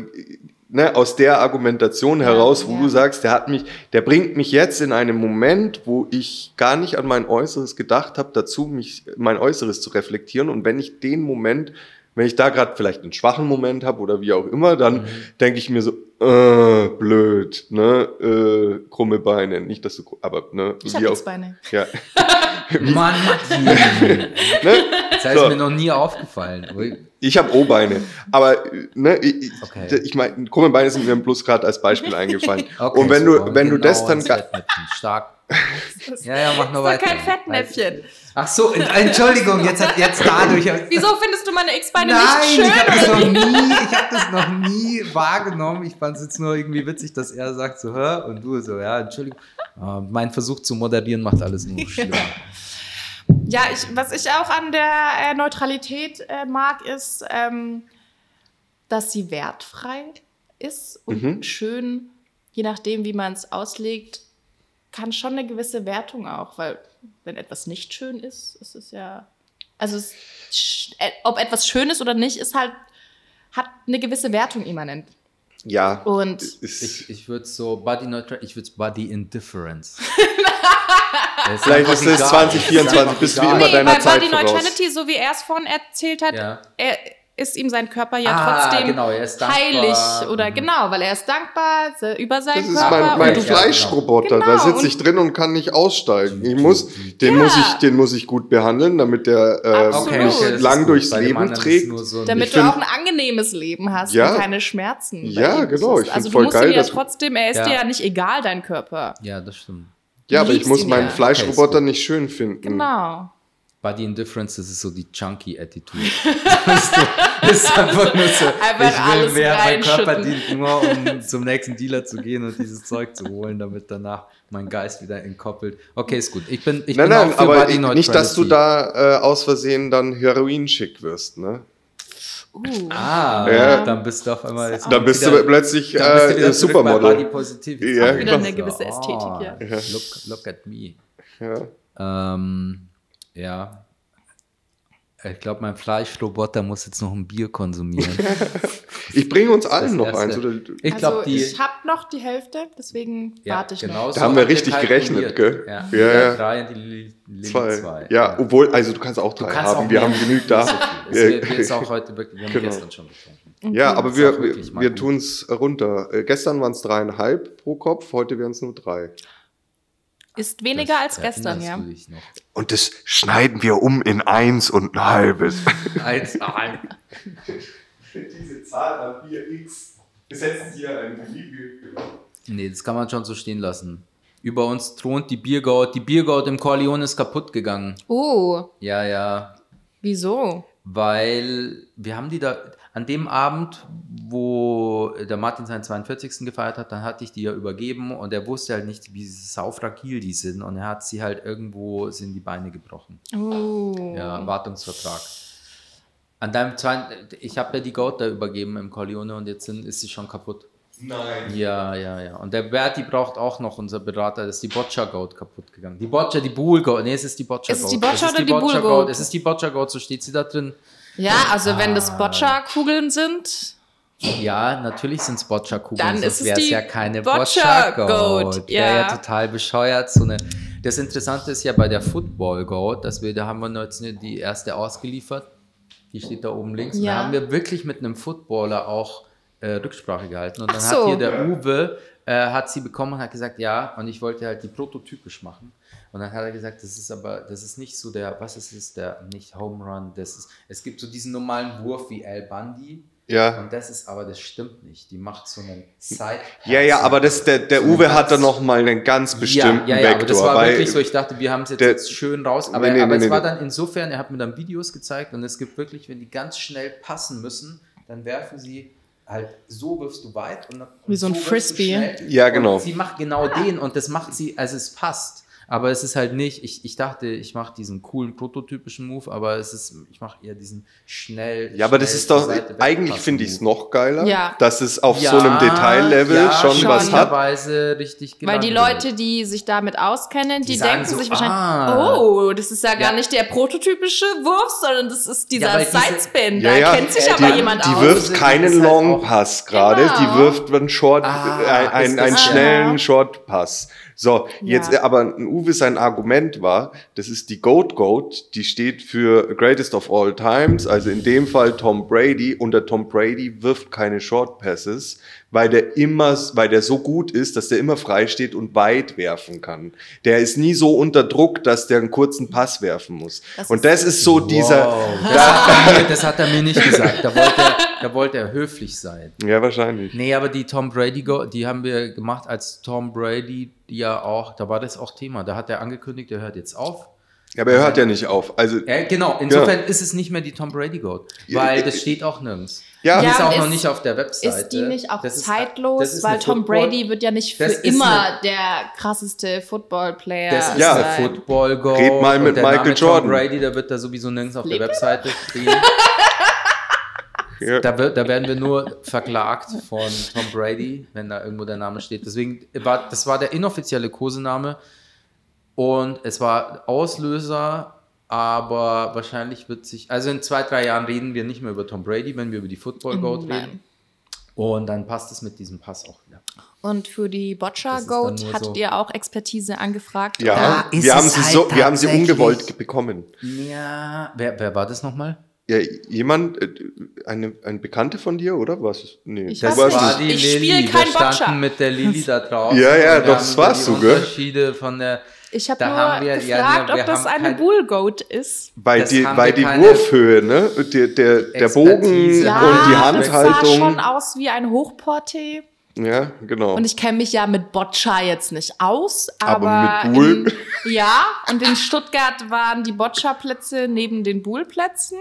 ne, aus der Argumentation heraus, wo ja. du sagst, der hat mich, der bringt mich jetzt in einen Moment, wo ich gar nicht an mein Äußeres gedacht habe, dazu mich mein Äußeres zu reflektieren. Und wenn ich den Moment, wenn ich da gerade vielleicht einen schwachen Moment habe oder wie auch immer, dann Mhm. denke ich mir so, äh, blöd, ne, äh, krumme Beine, nicht dass du, aber ne, Ich wie habe auch, X-Beine. ja, Mann, ne? Das ist So. mir noch nie aufgefallen. Ui. Ich habe O-Beine, aber äh, ne, ich, Okay. ich meine, krumme Beine sind mir bloß gerade als Beispiel eingefallen. Okay, und wenn super. du, wenn du Genau das dann. Stark. Das Ja, ja, mach nur ist weiter. kein Fettnäpfchen. Ach so, ent- Entschuldigung, jetzt hat jetzt dadurch. Wieso findest du meine X-Beine Nein, nicht schön? ich habe das noch nie, ich habe das noch nie wahrgenommen. Ich fand es jetzt nur irgendwie witzig, dass er sagt so, hä? Und du so, ja, Entschuldigung. Ah, mein Versuch zu moderieren macht alles nur schlimmer. Ja, ich, was ich auch an der äh, Neutralität äh, mag, ist, ähm, dass sie wertfrei ist und Mhm. schön, je nachdem, wie man es auslegt, kann schon eine gewisse Wertung auch, weil wenn etwas nicht schön ist, ist es ja, also es, sch- äh, ob etwas schön ist oder nicht, ist halt, hat eine gewisse Wertung immanent. Ja. Und Ist, Ich, ich würde so Body Neutral, ich würde Body Indifference. Es Vielleicht ist es egal. 2024, Es ist einfach bist du egal. immer nee, deiner bei Zeit Body voraus. Neutrality, so wie er es vorhin erzählt hat, Ja. er ist ihm sein Körper ja Ah, trotzdem genau, er heilig oder Mhm. genau, weil er ist dankbar über seinen das ist Körper. mein, mein Fleischroboter. genau. Da sitze Und- ich drin und kann nicht aussteigen. Ich muss, den, Ja. muss ich, den muss ich gut behandeln, damit der äh, mich Okay, lang gut. durchs Leben trägt. so damit du find- auch ein angenehmes Leben hast Ja. und keine Schmerzen. Ja, ihm genau. Ich Also find du voll musst geil, ihn ja dass- trotzdem, er ist Ja. dir ja nicht egal, dein Körper. Ja, das stimmt. Ja, aber ich muss meinen. Fleischroboter nicht schön finden. Genau. Body Indifference, das ist so die ist so- das ist einfach nur so, Einfach ich will alles mehr, mein Körper dient nur, um zum nächsten Dealer zu gehen und dieses Zeug zu holen, damit danach mein Geist wieder entkoppelt. Okay, ist gut. Ich bin, ich Nein, bin nein, auch für aber Body ich, nicht, dass du Neutrality. da äh, aus Versehen dann Heroin-schick wirst, ne? Uh. Ah, Ja. dann bist du auf einmal. jetzt Dann bist wieder, du plötzlich dann bist du äh, Supermodel. Ja, Auch wieder eine So, gewisse Ästhetik, oh, ja. Look, look at me. Ja. Ähm, ja. Ich glaube, mein Fleischroboter muss jetzt noch ein Bier konsumieren. Ich bringe uns allen noch eins. Oder? Ich glaube, also ich habe noch die Hälfte, deswegen warte ich genau noch. so Da haben wir haben richtig gerechnet, gell? Ja, Ja, ja, ja. drei und die Lilly Zwei. zwei. Ja, obwohl, also du kannst auch drei kannst haben. auch wir haben genug da. Es wird jetzt auch heute wirklich, wir haben Genau. gestern schon getrunken. Ja, Okay. aber ist wir, wir tun es runter. Äh, gestern waren es dreieinhalb pro Kopf, heute wären es nur drei. Ist weniger Das als gestern, ja. Und das schneiden wir um in eins und ein halbes. Eins, ein. Diese Zahl an 4x setzen Sie ja ein Nee, das kann man schon so stehen lassen. Über uns thront die Biergaut. Die Biergaut im Corleone ist kaputt gegangen. Oh, Ja, ja. wieso? Weil wir haben die da an dem Abend, wo der Martin seinen 42. gefeiert hat, dann hatte ich die ja übergeben und er wusste halt nicht, wie saufragil die sind und er hat sie halt irgendwo sind die Beine gebrochen. Oh. Ja, Wartungsvertrag. An deinem zweiten, ich habe ja die Goat da übergeben im Corleone und jetzt sind, ist sie schon kaputt. Nein. Ja, ja, ja. Und der Berti braucht auch noch unser Berater. Das ist die Boccia Goat kaputt gegangen. Die Boccia, die Bull Goat. Nee, es ist die Boccia Ist es Goat. die Boccia ist oder die Bull Goat? Es ist die Boccia Goat, so steht sie da drin. Ja, also wenn Ah. das Boccia-Kugeln sind, Ja, natürlich sind es Boccia-Kugeln, Dann sonst wäre es ja keine Boccia Boccia-Goat. Goat, Wäre ja ja. total bescheuert. So eine das Interessante ist ja bei der Football Goat, dass wir, da haben wir jetzt die erste ausgeliefert. Die steht da oben links. Und Ja. da haben wir wirklich mit einem Footballer auch äh, Rücksprache gehalten. Und dann Ach hat so. hier der Uwe, äh, hat sie bekommen und hat gesagt, ja, und ich wollte halt die prototypisch machen. Und dann hat er gesagt, das ist aber, das ist nicht so der, was ist es, der, nicht Home Run, das ist, es gibt so diesen normalen Wurf wie Al Bundy. Ja. Und das ist aber, das stimmt nicht. Die macht so einen Side. Ja, ja, aber das, der, der So Uwe hat da ganz- noch mal einen ganz bestimmten ja, ja, ja, aber das Vektor. war wirklich so, ich dachte, wir haben es jetzt, der- jetzt schön raus, aber, Nee, nee, aber nee, es war dann insofern, er hat mir dann Videos gezeigt und es gibt wirklich, wenn die ganz schnell passen müssen, dann werfen sie halt, so wirfst du weit und dann Wie so ein du Frisbee. schnell. Ja, genau. Und sie macht genau den und das macht sie, also es passt. Aber es ist halt nicht, ich, ich dachte, ich mache diesen coolen prototypischen Move, aber es ist, ich mache eher diesen schnell. ja, aber das schnell ist doch, eigentlich finde ich es noch geiler, Ja. dass es auf Ja, so einem Detaillevel ja, schon, schon. was hat. Weise richtig weil die. Leute, die sich damit auskennen, die, Die denken so, sich wahrscheinlich, ah. oh, das ist ja gar Ja. nicht der prototypische Wurf, sondern das ist dieser Ja, Sidespin. Ja, da kennt sich äh, aber die, jemand die aus. wirft Das keinen ist halt Long-Pass gerade, Genau. die wirft einen Short, Ah, ein, ein, ist einen das- schnellen Aha. Short-Pass. So, jetzt Ja. aber ein Uwe sein Argument war, das ist die Goat Goat, die steht für Greatest of All Times, also in dem Fall Tom Brady. Und der Tom Brady wirft keine Short Passes, weil der immer, weil der so gut ist, dass der immer frei steht und weit werfen kann. Der ist nie so unter Druck, dass der einen kurzen Pass werfen muss. Das und das ist so dieser, Wow, das, hat er mir, das hat er mir nicht gesagt. Da wollte, er, da wollte er höflich sein. ja wahrscheinlich. Nee, aber die Tom Brady, Go- die haben wir gemacht, als Tom Brady ja auch, da war das auch Thema. Da hat er angekündigt, er hört jetzt auf. Ja, aber er hört ja nicht auf. Also Äh, genau, insofern ist es nicht mehr die Tom Brady Goat, weil das steht auch nirgends. Ja. die Ja, ist auch ist- noch nicht auf der Webseite. Ist die nicht auch Das zeitlos? ist weil Tom Football- Brady wird ja nicht für immer eine- der krasseste Football-Player Das ist Ja. sein. Football Goat. Red mal mit Michael Name Jordan. Tom Brady, der wird da sowieso nirgends auf Lebt der er? Webseite stehen. Ja. Da, wird, da werden wir nur verklagt von Tom Brady, wenn da irgendwo der Name steht. Deswegen war das war der inoffizielle Kosename und es war Auslöser, aber wahrscheinlich wird sich, also in zwei, drei Jahren reden wir nicht mehr über Tom Brady, wenn wir über die Football Goat Nein. reden. Und dann passt es mit diesem Pass auch wieder. Und für die Boccia Das Goat hattet so- ihr auch Expertise angefragt? Ja, wir haben, sie halt so, wir haben sie ungewollt ge- bekommen. Ja, wer, wer war das nochmal? Ja, jemand, äh, eine, ein Bekannte von dir, oder? Was? Nee, Ich nicht. es. die Ich spiel Lilly. kein Wir standen Boccia. mit der Lilly da draußen. Ja, ja, doch, das warst du, gell? Unterschiede von der. Ich habe Da nur haben wir- gefragt, ja, wir ob das eine kein- Bull Goat ist. Weil Das die, weil die Wurfhöhe, ne? Der, der, der Bogen. Ja, und die das sah Handhaltung. schon aus wie ein Hochporté. Ja, genau. Und ich kenne mich ja mit Boccia jetzt nicht aus, Aber aber, mit Bull? In, ja, und in Stuttgart waren die Boccia-Plätze neben den Bull-Plätzen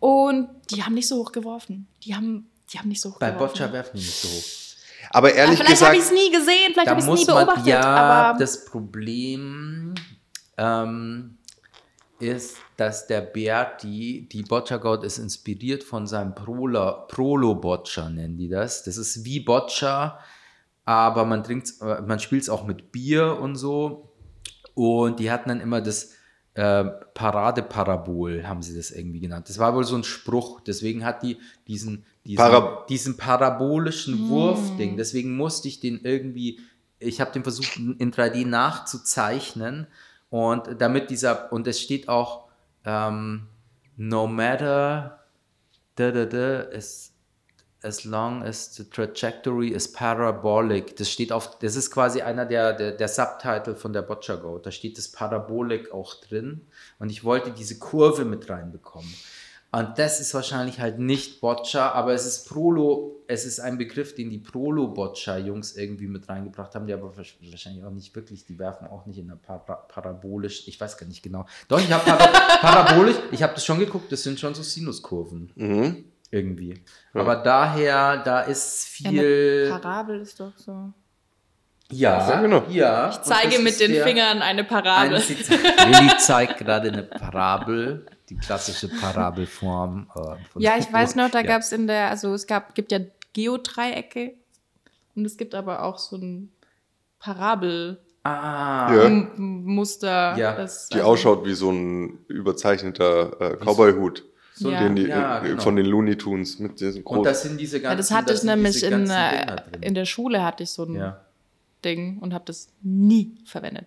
und die haben nicht so hoch geworfen. Die haben, die haben nicht so hoch Bei geworfen. Boccia werfen die nicht so hoch. Aber ehrlich vielleicht habe gesagt, ich es nie gesehen, vielleicht habe ich es nie man, beobachtet, ja, aber das Problem ähm, ist, dass der Berti, die Boccia Goat ist inspiriert von seinem Prola, Prolo Boccia, nennen die das. Das ist wie Boccia, aber man trinkt, man spielt es auch mit Bier und so. Und die hatten dann immer das äh, Paradeparabol, haben sie das irgendwie genannt. Das war wohl so ein Spruch. Deswegen hat die diesen, diesen, Para- diesen parabolischen Wurfding. Deswegen musste ich den irgendwie, ich habe den versucht in 3D nachzuzeichnen. Und damit dieser, und es steht auch, ähm, no matter, da, da, da, es, as long as the trajectory is parabolic. Das steht auf, das ist quasi einer der, der, der Subtitle von der Boccia Go. Da steht das Parabolic auch drin. Und ich wollte diese Kurve mit reinbekommen. Und das ist wahrscheinlich halt nicht Boccia, aber es ist Prolo, es ist ein Begriff, den die Prolo-Boccia-Jungs irgendwie mit reingebracht haben, die aber wahrscheinlich auch nicht wirklich, die werfen auch nicht in der Para parabolisch, ich weiß gar nicht genau. Doch, ich habe para parabolisch, ich habe das schon geguckt, das sind schon so Sinuskurven. Mhm. Irgendwie. Ja. Aber daher, da ist viel. Ja, Parabel ist doch so. Ja, ja, genau. ja. Ich zeige mit den Fingern eine Parabel. Lilly zeigt gerade eine Parabel die klassische Parabelform. Äh, ja, ich weiß noch, da ja. gab es in der, also es gab, gibt ja Geodreiecke und es gibt aber auch so ein Parabel. Ah, ja. Muster. Ja. Das, die also, ausschaut wie so ein überzeichneter äh, Cowboy-Hut. So, ja. Die, ja, genau. Von den Looney Tunes mit diesen großen. Und das sind diese ganzen. Ja, das hatte ich nämlich in, äh, in der Schule hatte ich so ein Ding und habe das nie verwendet.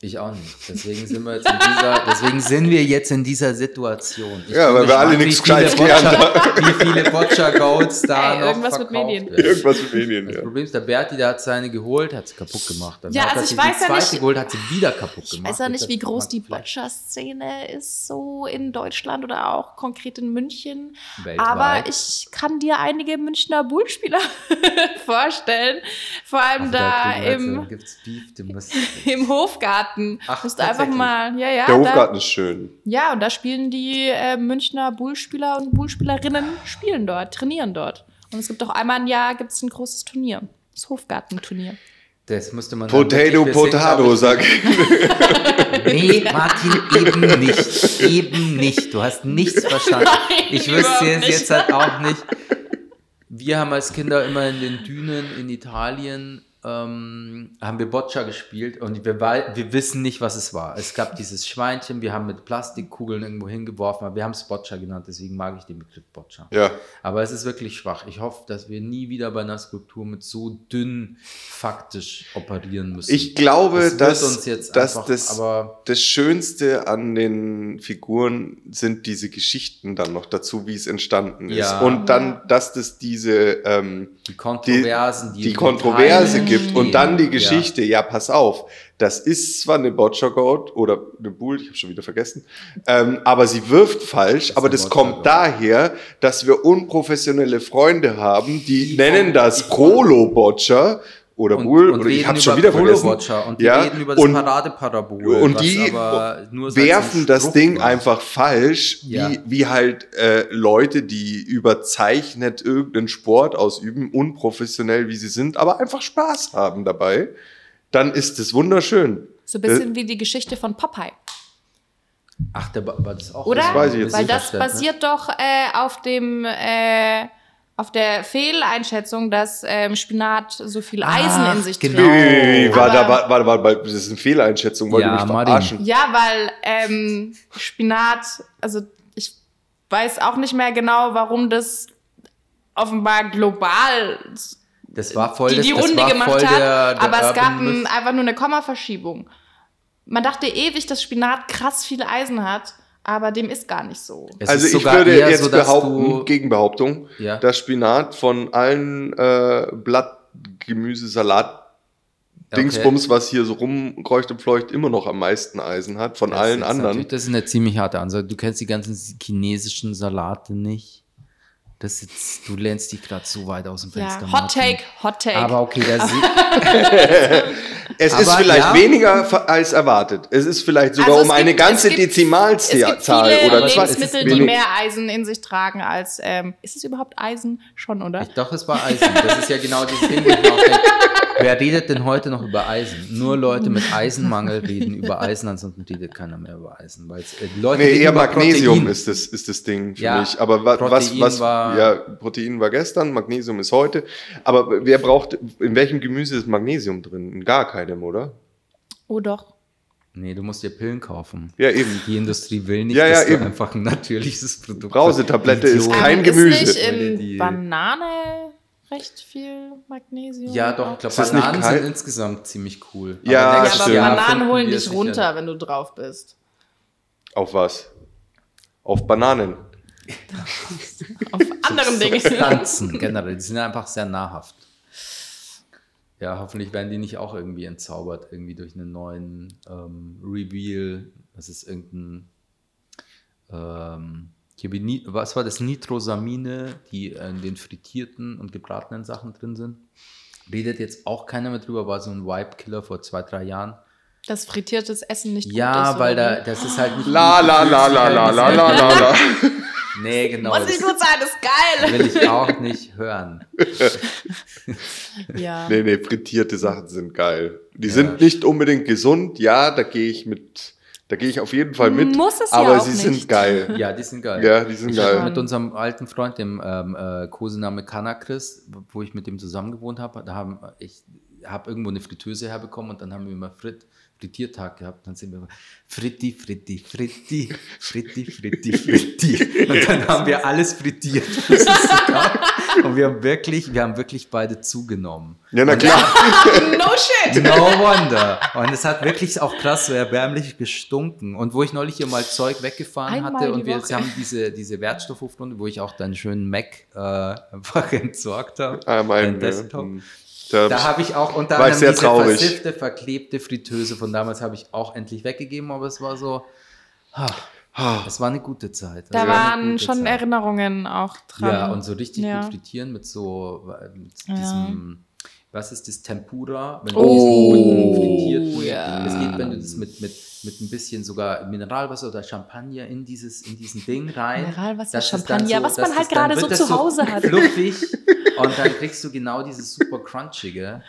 Ich auch nicht. Deswegen sind wir jetzt in dieser, deswegen sind wir jetzt in dieser Situation. Ich ja, weil wir alle nichts Gescheites gelernt haben. Wie viele Boccia-Goats da hey, noch irgendwas mit Medien. Werden. Irgendwas mit Medien, Das ja. Problem ist, der Berti, der hat seine geholt, hat sie kaputt gemacht. Dann ja, hat also ich weiß die ja zweite nicht, geholt, hat sie wieder kaputt gemacht. Ich weiß ja nicht, wie groß die Boccia-Szene ist, so in Deutschland oder auch konkret in München. Weltweit. Aber ich kann dir einige Münchner Bullspieler vorstellen. Vor allem Ach, da, da im, Beef, im Hofgarten. Ach, musst einfach mal, ja, ja. Der Hofgarten da, ist schön. Ja, und da spielen die äh, Münchner Bullspieler und Bullspielerinnen spielen dort, trainieren dort. Und es gibt auch einmal im Jahr gibt's ein großes Turnier, das Hofgartenturnier. Das musste man. Potato, Potato, sag ich. Nee, Martin, eben nicht. Eben nicht. Du hast nichts verstanden. Nein, ich wüsste es jetzt halt auch nicht. Wir haben als Kinder immer in den Dünen in Italien ähm, haben wir Boccia gespielt und wir, wir wissen nicht, was es war. Es gab dieses Schweinchen, wir haben mit Plastikkugeln irgendwo hingeworfen, aber wir haben es Boccia genannt, deswegen mag ich den Begriff Boccia. Ja. Aber es ist wirklich schwach. Ich hoffe, dass wir nie wieder bei einer Skulptur mit so dünn faktisch operieren müssen. Ich glaube, das dass, dass einfach, das, das Schönste an den Figuren sind diese Geschichten dann noch dazu, wie es entstanden ist. Ja. Und dann, dass das diese ähm, die Kontroversen, die, die, die Kontroverse gibt gibt und dann die Geschichte, ja. ja, pass auf, das ist zwar eine Boccia Goat oder eine Bull, ich habe schon wieder vergessen, ähm, aber sie wirft falsch, das aber das kommt daher, dass wir unprofessionelle Freunde haben, die, die nennen das Prolo Boccia oder und, Bull, und oder ich habe schon wieder vergessen. Und die ja, reden über das Paradeparabol. Und die werfen das Ding war. einfach falsch, ja. wie, wie halt äh, Leute, die überzeichnet irgendeinen Sport ausüben, unprofessionell wie sie sind, aber einfach Spaß haben dabei. Dann ist es wunderschön. So ein bisschen äh, wie die Geschichte von Popeye. Ach, der war das auch. Oder? Das weiß ich jetzt Weil das ne? basiert ne? doch äh, auf dem äh, auf der Fehleinschätzung, dass ähm, Spinat so viel Eisen Ach, in sich genau. trägt. Nee, warte, warte, warte, warte, das ist eine Fehleinschätzung, wollte ja, mich verarschen. Ja, weil ähm, Spinat, also ich weiß auch nicht mehr genau, warum das offenbar global das war voll die, die das, Runde das gemacht der, hat, der aber es gab ein, einfach nur eine Kommaverschiebung. Man dachte ewig, dass Spinat krass viel Eisen hat aber dem ist gar nicht so. Es also ich würde jetzt so, behaupten, Gegenbehauptung, ja. dass Spinat von allen äh, Blattgemüse, Salat, Dingsbums, okay. was hier so rumkreucht und fleucht, immer noch am meisten Eisen hat, von das allen anderen. Das ist eine ziemlich harte Ansage. Du kennst die ganzen chinesischen Salate nicht. Das jetzt, du lehnst dich gerade so weit aus dem Fenster. Ja, Hot Take, Hot Take. Aber okay, der es ist vielleicht ja. weniger als erwartet. Es ist vielleicht sogar also um gibt, eine ganze gibt, Dezimalzahl es gibt viele oder Lebensmittel, die mehr Eisen in sich tragen als. Ähm, ist es überhaupt Eisen schon, oder? Ich dachte, es war Eisen. Das ist ja genau dieses Ding, wo ich auch denke, Wer redet denn heute noch über Eisen? Nur Leute mit Eisenmangel reden über Eisen, ansonsten redet keiner mehr über Eisen. Weil äh, Leute nee, eher Magnesium ist das, ist das Ding für ja, mich. Aber wa was, was, war, ja, Protein war gestern, Magnesium ist heute. Aber wer braucht, in welchem Gemüse ist Magnesium drin? In gar keinem, oder? Oh doch. Nee, du musst dir Pillen kaufen. Ja, eben. Die Industrie will nicht, ja, ja, dass eben. du einfach ein natürliches Produkt Brausetablette ist kein Gemüse. Ist nicht in Banane recht viel Magnesium. Ja, doch, ich glaube, Bananen sind insgesamt ziemlich cool. Ja, aber, ja, aber Bananen holen dich runter, wenn du drauf bist. Auf was? Auf Bananen. Auf anderen Dingen. Substanzen generell. Die sind einfach sehr nahrhaft. Ja, hoffentlich werden die nicht auch irgendwie entzaubert, irgendwie durch einen neuen ähm, Reveal. Das ist irgendein. Ähm, was war das? Nitrosamine, die in den frittierten und gebratenen Sachen drin sind. Redet jetzt auch keiner mehr drüber, war so ein Vibe-Killer vor zwei, drei Jahren. Dass frittiertes Essen nicht Ja, gut ist. weil oder da, das ist halt nicht. La la la la la la la la la. Nee, genau. Muss das nicht gut sein, ist geil. will ich auch nicht hören. Ja. Nee, nee, frittierte Sachen sind geil. Die Ja. sind nicht unbedingt gesund, ja, da gehe ich mit, da gehe ich auf jeden Fall mit. Muss es ja aber auch sie nicht. sind geil. Ja, die sind geil. Ja, die sind Ich habe geil. mit unserem alten Freund, dem ähm, äh, Kosename Kanakris, wo ich mit dem zusammen gewohnt habe, da haben ich habe irgendwo eine Fritteuse herbekommen und dann haben wir immer Frit Frittiertag gehabt. Dann sind wir immer Fritti, Fritti, Fritti, Fritti, Fritti, Fritti. Und dann haben wir alles frittiert. Und wir haben wirklich, wir haben wirklich beide zugenommen. Ja, na klar. no shit. No wonder. Und es hat wirklich auch krass so erbärmlich gestunken. Und wo ich neulich hier mal Zeug weggefahren Einmal hatte und wir Woche. haben diese, diese Wertstoffhofrunde, wo ich auch deinen schönen Mac äh, einfach entsorgt habe. Ah, mein, Desktop. äh, da, Da habe ich auch unter anderem diese traurig. versiffte, verklebte Fritteuse von damals habe ich auch endlich weggegeben, aber es war so, ah, es war eine gute Zeit. Da waren schon Zeit. Erinnerungen auch dran. Ja, und so richtig Ja. gut frittieren mit so mit Ja. diesem, was ist das, Tempura? Wenn Oh, du diesen guten frittierten, ja. es geht, wenn du das mit, mit, mit ein bisschen sogar Mineralwasser oder Champagner in, dieses, in diesen Ding rein. Mineralwasser, Champagner, was man halt gerade so zu Hause hat. Fluffig und dann kriegst du genau dieses super crunchige.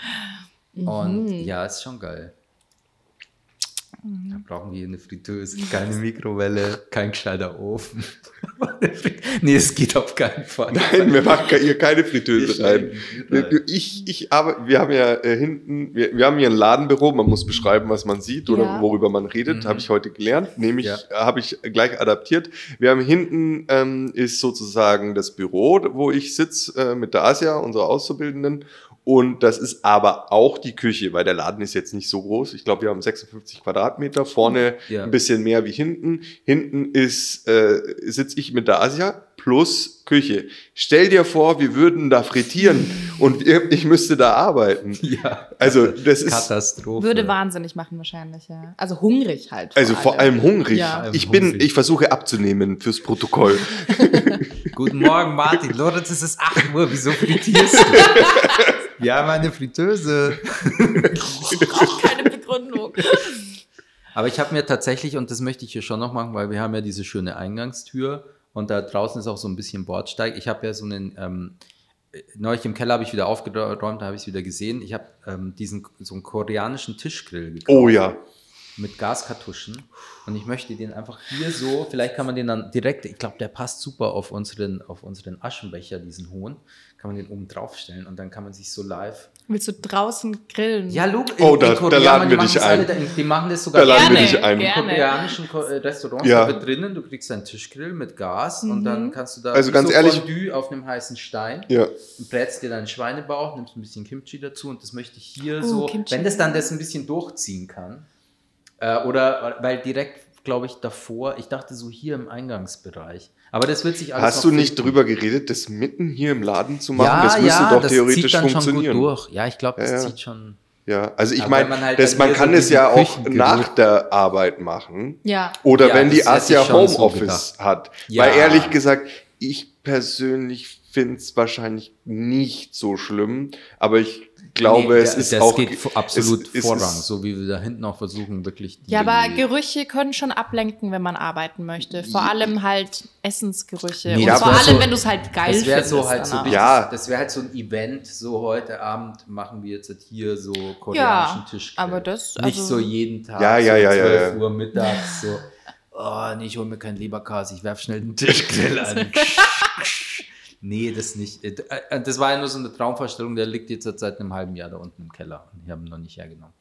Und Mhm. ja, ist schon geil. Da brauchen wir eine Fritteuse, keine Mikrowelle, kein gescheiter Ofen. nee, es geht auf keinen Fall. Nein, wir machen hier keine Fritteuse rein. Ich, ich aber, wir haben ja äh, hinten, wir, wir haben hier ein Ladenbüro, man muss beschreiben, was man sieht oder Ja. worüber man redet, Mhm. habe ich heute gelernt, nämlich Ja. äh, habe ich gleich adaptiert. Wir haben hinten ähm, ist sozusagen das Büro, wo ich sitze äh, mit der Asia, unserer Auszubildenden. Und das ist aber auch die Küche, weil der Laden ist jetzt nicht so groß. Ich glaube, wir haben 56 Quadratmeter, vorne Ja. ein bisschen mehr wie hinten. Hinten ist äh, sitze ich mit der Asia plus Küche. Stell dir vor, wir würden da frittieren und ich müsste da arbeiten. Ja, Also das ist Katastrophe. Würde wahnsinnig machen wahrscheinlich, ja. Also hungrig halt. also vor allem hungrig. Ja. Ich bin, ich versuche abzunehmen fürs Protokoll. Guten Morgen, Martin. Lorenz, es ist 8 Uhr. Wieso frittierst du? Wir haben eine Fritteuse. Braucht keine Begründung. Aber ich habe mir tatsächlich, und das möchte ich hier schon noch machen, weil wir haben ja diese schöne Eingangstür und da draußen ist auch so ein bisschen Bordsteig. Ich habe ja so einen, ähm, äh, neulich im Keller habe ich wieder aufgeräumt, da habe ich es wieder gesehen. Ich habe ähm, diesen, so einen koreanischen Tischgrill gekauft. Oh ja. Mit Gaskartuschen und ich möchte den einfach hier so, vielleicht kann man den dann direkt, ich glaube, der passt super auf unseren, auf unseren Aschenbecher, diesen hohen, kann man den oben drauf stellen und dann kann man sich so live. Willst du draußen grillen? Ja, Luke, Oh, da- da laden wir die dich machen das ein. alle, da- die machen das sogar Da laden wir Gerne, dich ein. in gerne. koreanischen Ko- äh, Restaurants, Ja. da wird drinnen, du kriegst einen Tischgrill mit Gas und Mhm. dann kannst du da Also ganz so ehrlich- Fondue auf einem heißen Stein Ja. und brätst dir deinen Schweinebauch, nimmst ein bisschen Kimchi dazu und das möchte ich hier Oh, so, Kimchi. wenn das dann das ein bisschen durchziehen kann. Äh, oder weil direkt, glaube ich, davor, ich dachte so hier im Eingangsbereich. Aber das wird sich alles Hast du nicht finden. drüber geredet, das mitten hier im Laden zu machen? Ja, das müsste ja, doch das theoretisch zieht dann funktionieren. schon gut durch. Ja, ich glaube, das Ja, ja. zieht schon. Ja, also ich meine, man halt das- man kann so es ja auch nach der Arbeit machen. Ja. Oder Ja, wenn die Asia schon so Homeoffice hat. Ja. Weil ehrlich gesagt, ich persönlich finde es wahrscheinlich nicht so schlimm, aber ich glaube, Nee, es ist das auch geht absolut es- es Vorrang, ist- so wie wir da hinten auch versuchen, wirklich die, Ja, aber Gerüche können schon ablenken, wenn man arbeiten möchte. Vor allem halt Essensgerüche. Nee, und vor allem, so- wenn du es halt geil das wäre findest. so halt so richtig, Ja. das wäre halt so ein Event, so heute Abend machen wir jetzt hier so koreanischen Ja, Tisch. aber das- nicht also- so jeden Tag, Ja, ja, so ja, ja, 12 ja. Uhr mittags so. Oh, nee, ich hole mir keinen Leberkas, ich werf schnell den Tischgrill an. nee, das nicht. Äh, äh, Das war ja nur so eine Traumvorstellung, der liegt jetzt seit einem halben Jahr da unten im Keller und ich habe ihn noch nicht hergenommen.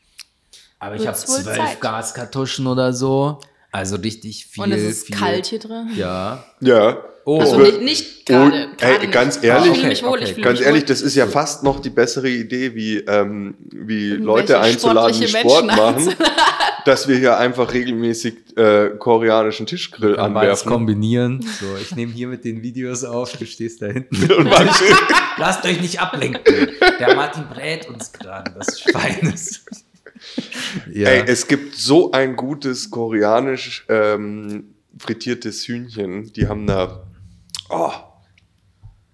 Aber ich habe Wird's zwölf Zeit. Gaskartuschen oder so. Also richtig viel. Und es ist viel, kalt hier drin. Ja. Ja. Oh, Also nicht, nicht gerade. Oh, gerade ey, nicht. ganz Ich ehrlich- mich wohl, Okay, Ganz mich ehrlich, wohl. das ist ja fast noch die bessere Idee, wie, ähm, wie Leute einzuladen, die Sport Menschen machen, dass wir hier einfach regelmäßig äh, koreanischen Tischgrill kann anwerfen. kombinieren. So, ich nehme hier mit den Videos auf, du stehst da hinten. Lasst euch nicht ablenken. Der Martin brät uns gerade das Schweines. Ja. Ey, es gibt so ein gutes koreanisch ähm, frittiertes Hühnchen. Die haben da, oh,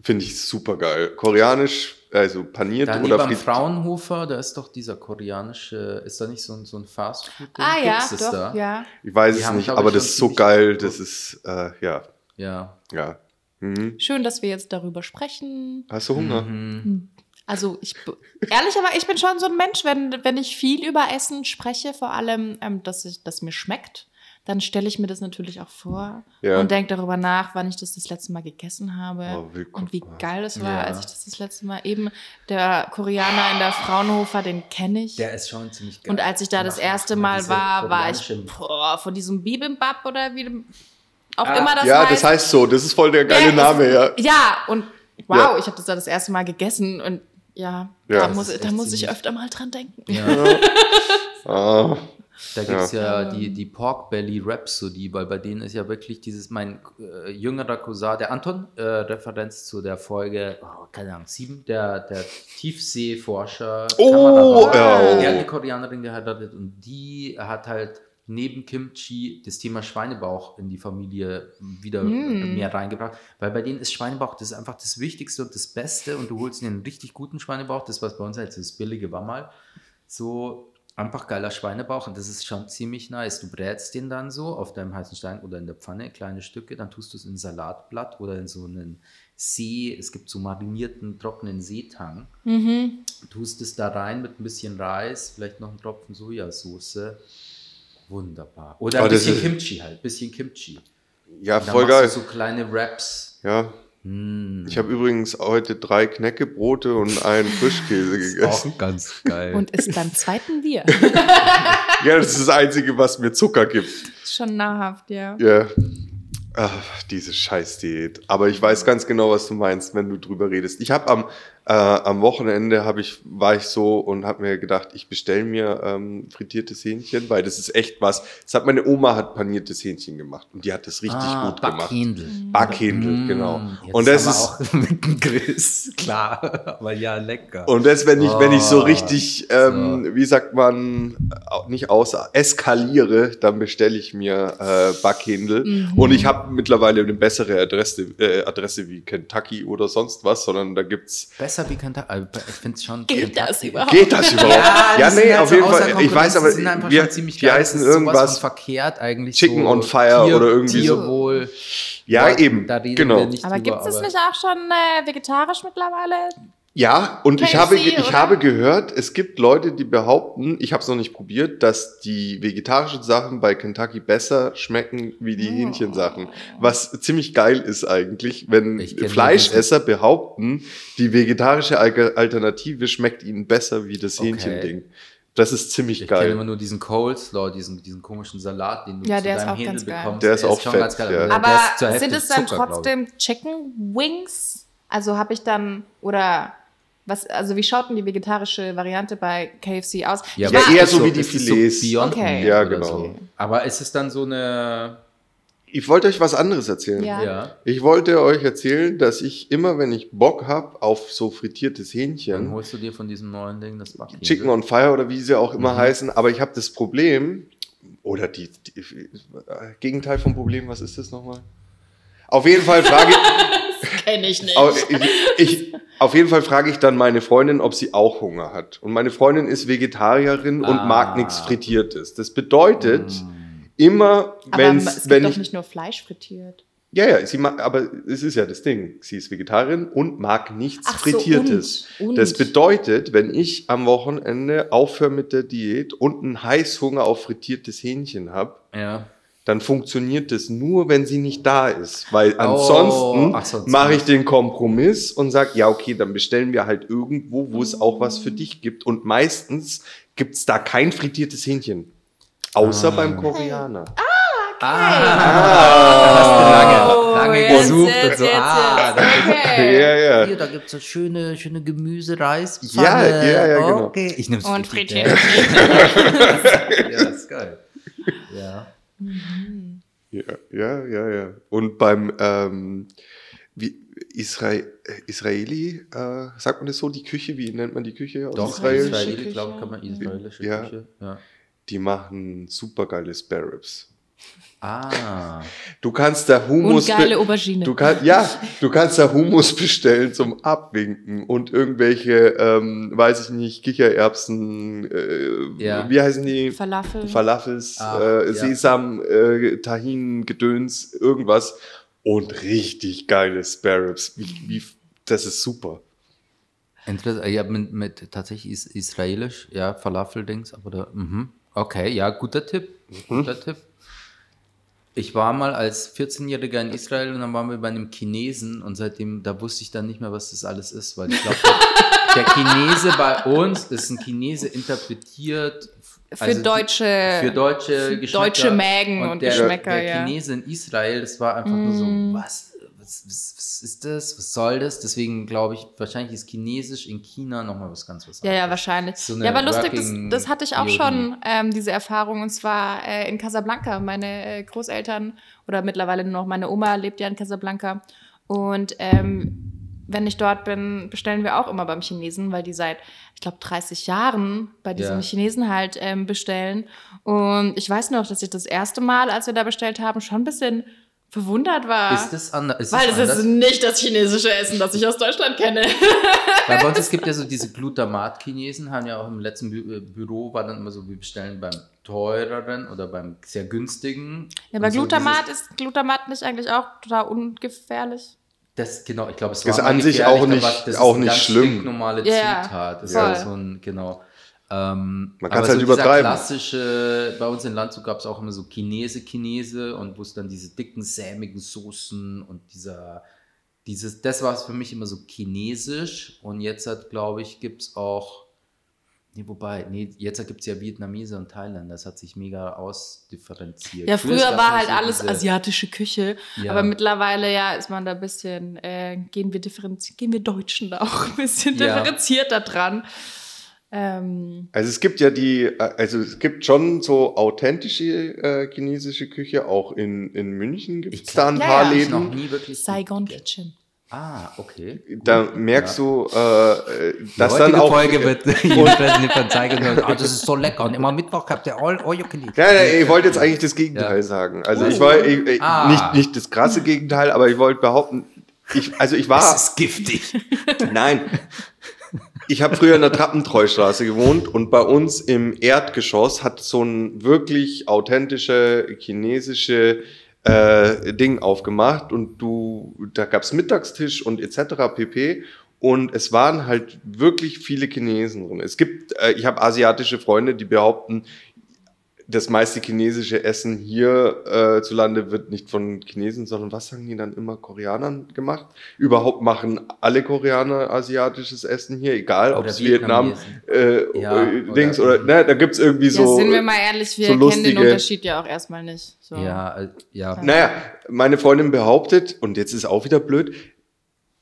finde ich super geil. Koreanisch, also paniert da oder frittiert. Fraunhofer, da ist doch dieser koreanische, ist da nicht so ein, so ein Fastfood? Ah ja, Gibt's doch, da? ja. Ich weiß Die es haben, nicht, aber das ist so geil. gut. Das ist, äh, ja, Ja. ja. Mhm. Schön, dass wir jetzt darüber sprechen. Hast du Hunger? Mhm. Also ich ehrlich, aber ich bin schon so ein Mensch, wenn, wenn ich viel über Essen spreche, vor allem, ähm, dass ich, das mir schmeckt, dann stelle ich mir das natürlich auch vor Ja. und denke darüber nach, wann ich das das letzte Mal gegessen habe Oh, willkommen. und wie geil es war, Ja. als ich das das letzte Mal eben der Koreaner in der Fraunhofer, den kenne ich. Der ist schon ziemlich geil. und als ich da das erste Mal war, war ich boah, von diesem Bibimbap oder wie dem- auch Ah, immer das ja, heißt. das heißt so. Das ist voll der geile Ja, Name, es- ja. Ja, und wow, Ja. ich habe das da das erste Mal gegessen und ja, Ja, da muss, da muss ich öfter mal dran denken. Ja. Ah, Da gibt es ja, Ja. die, die Pork Belly Rhapsody, weil bei denen ist ja wirklich dieses, mein äh, jüngerer Cousin, der Anton, äh, Referenz zu der Folge, oh, keine Ahnung, sieben, der, der Tiefseeforscher. Oh, Kameramann. ja. Der hat eine Koreanerin geheiratet und die hat halt neben Kimchi das Thema Schweinebauch in die Familie wieder Mm. mehr reingebracht, weil bei denen ist Schweinebauch, das ist einfach das Wichtigste und das Beste und du holst dir einen richtig guten Schweinebauch, das was bei uns halt das billige war mal, so einfach geiler Schweinebauch und das ist schon ziemlich nice. Du brätst den dann so auf deinem heißen Stein oder in der Pfanne, kleine Stücke, dann tust du es in ein Salatblatt oder in so einen See, es gibt so marinierten, trockenen Seetang, Mhm. tust es da rein mit ein bisschen Reis, vielleicht noch einen Tropfen Sojasauce. Wunderbar. Oder Aber ein das bisschen ist- Kimchi halt, bisschen Kimchi. ja, voll geil. du so kleine Wraps. Ja, Mm. ich habe übrigens heute drei Knäckebrote und einen Frischkäse gegessen. auch ganz geil. Und isst beim zweiten Bier. Ja, das ist das Einzige, was mir Zucker gibt. Schon nahrhaft, ja. Ja. Ach, diese Scheißdiät. Aber ich weiß ganz genau, was du meinst, wenn du drüber redest. Ich habe am, äh, am Wochenende hab ich, war ich so und habe mir gedacht, ich bestelle mir ähm, frittiertes Hähnchen, weil das ist echt was. Das hat meine Oma hat paniertes Hähnchen gemacht und die hat das richtig ah, gut gemacht. Backhändel. Backhändel, Mm, genau. jetzt Und das ist auch mit dem Grills, klar, aber ja, lecker. Und das, wenn ich, wenn ich so Oh, richtig, ähm, wie sagt man, nicht außer eskaliere, dann bestelle ich mir äh, Backhändel. Mhm. Und ich habe mittlerweile eine bessere Adresse, äh, Adresse wie Kentucky oder sonst was, sondern da gibt's. Besser wie Kentucky. Also, Ich finde es schon. Geht das überhaupt? Geht das überhaupt? Ja, Ja, nee, halt auf so jeden Fall. Ich weiß aber, die sind einfach wir, schon ziemlich die geil. heißen irgendwas. von verkehrt eigentlich. Chicken so on Fire oder irgendwie so. Tierwohl. Ja, Boah, eben. Da reden Genau. wir nicht Aber gibt es nicht auch schon äh, vegetarisch mittlerweile? Ja, und ich habe, ich oder? habe gehört, es gibt Leute, die behaupten, ich habe es noch nicht probiert, dass die vegetarischen Sachen bei Kentucky besser schmecken wie die Oh. Hähnchensachen. Was ziemlich geil ist eigentlich, wenn Ich Fleischesser behaupten, die vegetarische Al- Alternative schmeckt ihnen besser wie das Okay. Hähnchending. Das ist ziemlich Ich kenne geil. immer nur diesen Coleslaw, diesen, diesen komischen Salat, den du Ja, zu ist deinem Händel bekommst. Der ist auch schon fett, ganz geil. ja. Der Aber ist sind es dann Zucker, ich. trotzdem Chicken Wings? Also habe ich dann, oder was, also wie schaut denn die vegetarische Variante bei KFC aus? Ja, Ich war- eher ist so wie die Filets. Beyond Okay. Meat Ja, genau. So. Aber ist es dann so eine. Ich wollte euch was anderes erzählen. Ja. Ja. Ich wollte euch erzählen, dass ich immer, wenn ich Bock habe auf so frittiertes Dann Hähnchen, holst du dir von diesem neuen Ding das Backhändel. Chicken on Fire oder wie sie auch immer Mhm. heißen, aber ich habe das Problem, oder die, die äh, Gegenteil vom Problem, was ist das nochmal? Auf jeden Fall frage Kenn ich nicht. ich, ich, auf jeden Fall frage ich dann meine Freundin, ob sie auch Hunger hat. Und meine Freundin ist Vegetarierin und Ah. mag nichts Frittiertes. Das bedeutet, Mm. immer, wenn es gibt wenn doch ich nicht nur Fleisch frittiert. ja, ja, sie mag, aber es ist ja das Ding. Sie ist Vegetarierin und mag nichts Ach so, Frittiertes. und, und. Das bedeutet, wenn ich am Wochenende aufhöre mit der Diät und einen Heißhunger auf frittiertes Hähnchen habe, Ja. Dann funktioniert das nur, wenn sie nicht da ist. Weil Oh, ansonsten ach, sonst mache ich den Kompromiss und sage, ja, okay, dann bestellen wir halt irgendwo, wo es auch was für dich gibt. Und meistens gibt's da kein frittiertes Hähnchen. Außer Ah. beim Koreaner. Ah, hast du lange, lange jetzt, gesucht jetzt, und so. jetzt, ah, jetzt. da, Okay. Ja, ja. hier, da gibt es so schöne, schöne Gemüsereis. Ja, ja, ja, genau. Okay, ich nehme Und frittiert. frittiert. Ja, ist geil. Ja. Ja, ja, ja, ja. Und beim ähm, wie, Isra Israeli, äh, sagt man das so, die Küche, wie nennt man die Küche aus Doch, Israel? Israeli, Küche. glaube ich, kann man israelische Ja. Küche. Ja. Die machen supergeile Spare Ribs. Ah, Du kannst da Hummus Und geile be- Aubergine. Du kann, ja, du kannst da Hummus bestellen zum Abwinken und irgendwelche, ähm, weiß ich nicht, Kichererbsen, äh, Ja. wie heißen die? Falafel. Falafels, Ah, äh, ja. Sesam, äh, Tahin, Gedöns, irgendwas. Und richtig geile Spare Ribs. Wie, wie, das ist super. interessant. Ich habe mit, mit tatsächlich is israelisch, ja, Falafel-Dings, aber da, mhm. okay, ja, guter Tipp. Guter Tipp. Ich war mal als 14-Jähriger in Israel und dann waren wir bei einem Chinesen und seitdem, da wusste ich dann nicht mehr, was das alles ist, weil ich glaube, der, der Chinese bei uns ist ein Chinese interpretiert Für also deutsche- für deutsche für Geschmäcker. deutsche Mägen und der, Geschmäcker, der ja. Chinese in Israel, das war einfach nur so, Mm. was, was, was, was ist das, was soll das? Deswegen glaube ich, wahrscheinlich ist Chinesisch in China nochmal was ganz was Ja, ja, anderes. wahrscheinlich. So ja, aber lustig, das, das hatte ich auch schon, ähm, diese Erfahrung, und zwar äh, in Casablanca. Meine äh, Großeltern oder mittlerweile nur noch meine Oma lebt ja in Casablanca. Und ähm, wenn ich dort bin, bestellen wir auch immer beim Chinesen, weil die seit, ich glaube, 30 Jahren bei diesem Ja. Chinesen halt ähm, bestellen. Und ich weiß noch, dass ich das erste Mal, als wir da bestellt haben, schon ein bisschen verwundert war. Ist das anders? Ist weil das das ist anders? nicht das chinesische Essen, das ich aus Deutschland kenne. Weil bei uns, es gibt ja so diese Glutamat-Chinesen, haben ja auch im letzten Bü äh, Büro, war dann immer so, wir bestellen beim teureren oder beim sehr günstigen. Ja, aber so Glutamat ist Glutamat nicht eigentlich auch total ungefährlich? Das, genau, ich glaube, es war an mal sich auch nicht- auch ist nicht ganz schlimm. normale Ja, ja, Zutat. Das voll. ist so ein, genau. Ähm, Man aber kann's halt so übertreiben. klassische, bei uns in Landshut gab es auch immer so Chinese-Chinese und wo es dann diese dicken, sämigen Soßen und dieser, dieses, das war es für mich immer so chinesisch und jetzt hat, glaube ich, gibt es auch, nee, wobei, nee, jetzt gibt es ja Vietnamese und Thailand, das hat sich mega ausdifferenziert. Ja, Früher früher war halt so alles diese- asiatische Küche, Ja. aber mittlerweile ja ist man da ein bisschen, äh, gehen wir differenziert, gehen wir Deutschen da auch ein bisschen Ja. differenzierter dran. Ähm, Also es gibt ja die, also es gibt schon so authentische äh, chinesische Küche, auch in, in München gibt es da ein Ja, paar ja. ich noch Läden. nie wirklich Saigon. Kitchen. Ah, okay. Da Gut. merkst Ja. du, äh, dass Die dann auch. Folge wird jedenfalls von zeigen. Ah, das ist so lecker. Und immer Mittwoch habt ihr all, can eat. Ja, ja, ich wollte jetzt eigentlich das Gegenteil Ja. sagen. Also Oh. ich war ich, ich, Ah. nicht, nicht das krasse Gegenteil, aber ich wollte behaupten, ich, also ich war. Das ist giftig. Nein. Ich habe früher in der Trappentreustraße gewohnt und bei uns im Erdgeschoss hat so ein wirklich authentische chinesische äh, Ding aufgemacht und du, da gab's Mittagstisch und etc. pp. Und es waren halt wirklich viele Chinesen drin. Es gibt, äh, ich habe asiatische Freunde, die behaupten, das meiste chinesische Essen hier äh, zu Lande wird nicht von Chinesen, sondern was sagen die dann immer Koreanern gemacht? Überhaupt machen alle Koreaner asiatisches Essen hier, egal ob Oder es Vietnam, äh, Ja, äh, oder Dings oder, irgendwie- ne, da gibt's irgendwie ja, so. sind wir mal ehrlich, wir so kennen den lustige- Unterschied ja auch erstmal nicht. So. Ja, äh, ja. Naja, meine Freundin behauptet, und jetzt ist auch wieder blöd,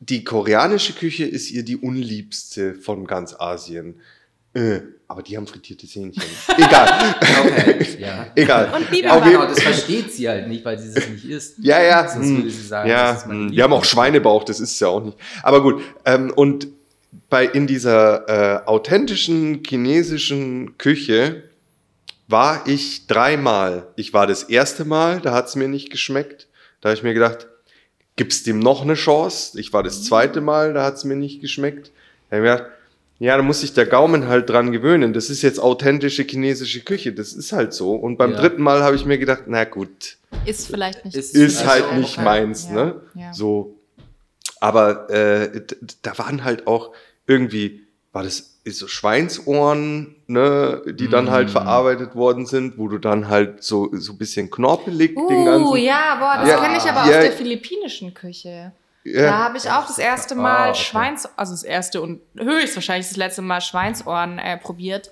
die koreanische Küche ist ihr die unliebste von ganz Asien. Äh, aber die haben frittiertes Hähnchen. Egal. Okay, ja. Egal. Und Ja, Biber. genau, das versteht sie halt nicht, weil sie es nicht isst. Ja, ja. Sonst würde sie sagen, ja, das ist meine hm, die haben auch Schweinebauch, das ist es ja auch nicht. Aber gut. Ähm, und bei in dieser äh, authentischen chinesischen Küche war ich dreimal. Ich war das erste Mal, da hat es mir nicht geschmeckt. Da habe ich mir gedacht, gibt's dem noch eine Chance? Ich war das zweite Mal, da hat es mir nicht geschmeckt. Da habe ich mir gedacht, ja, da muss sich der Gaumen halt dran gewöhnen. Das ist jetzt authentische chinesische Küche, das ist halt so. Und beim Ja. dritten Mal habe ich mir gedacht, na gut, Ist vielleicht nicht. Ist- ist Also, halt nicht okay. meins, Ja, ne? ja. So. Aber äh, da waren halt auch irgendwie, war das ist so Schweinsohren, ne, die dann halt Mm. verarbeitet worden sind, wo du dann halt so, so ein bisschen knorpelig den Uh, ganzen. ja, boah, das Ja, kenne ich aber ja. aus der philippinischen Küche. Da Ja, habe ich auch das erste Ah, Mal okay. Schweins, also das erste und höchstwahrscheinlich das letzte Mal Schweinsohren äh, probiert.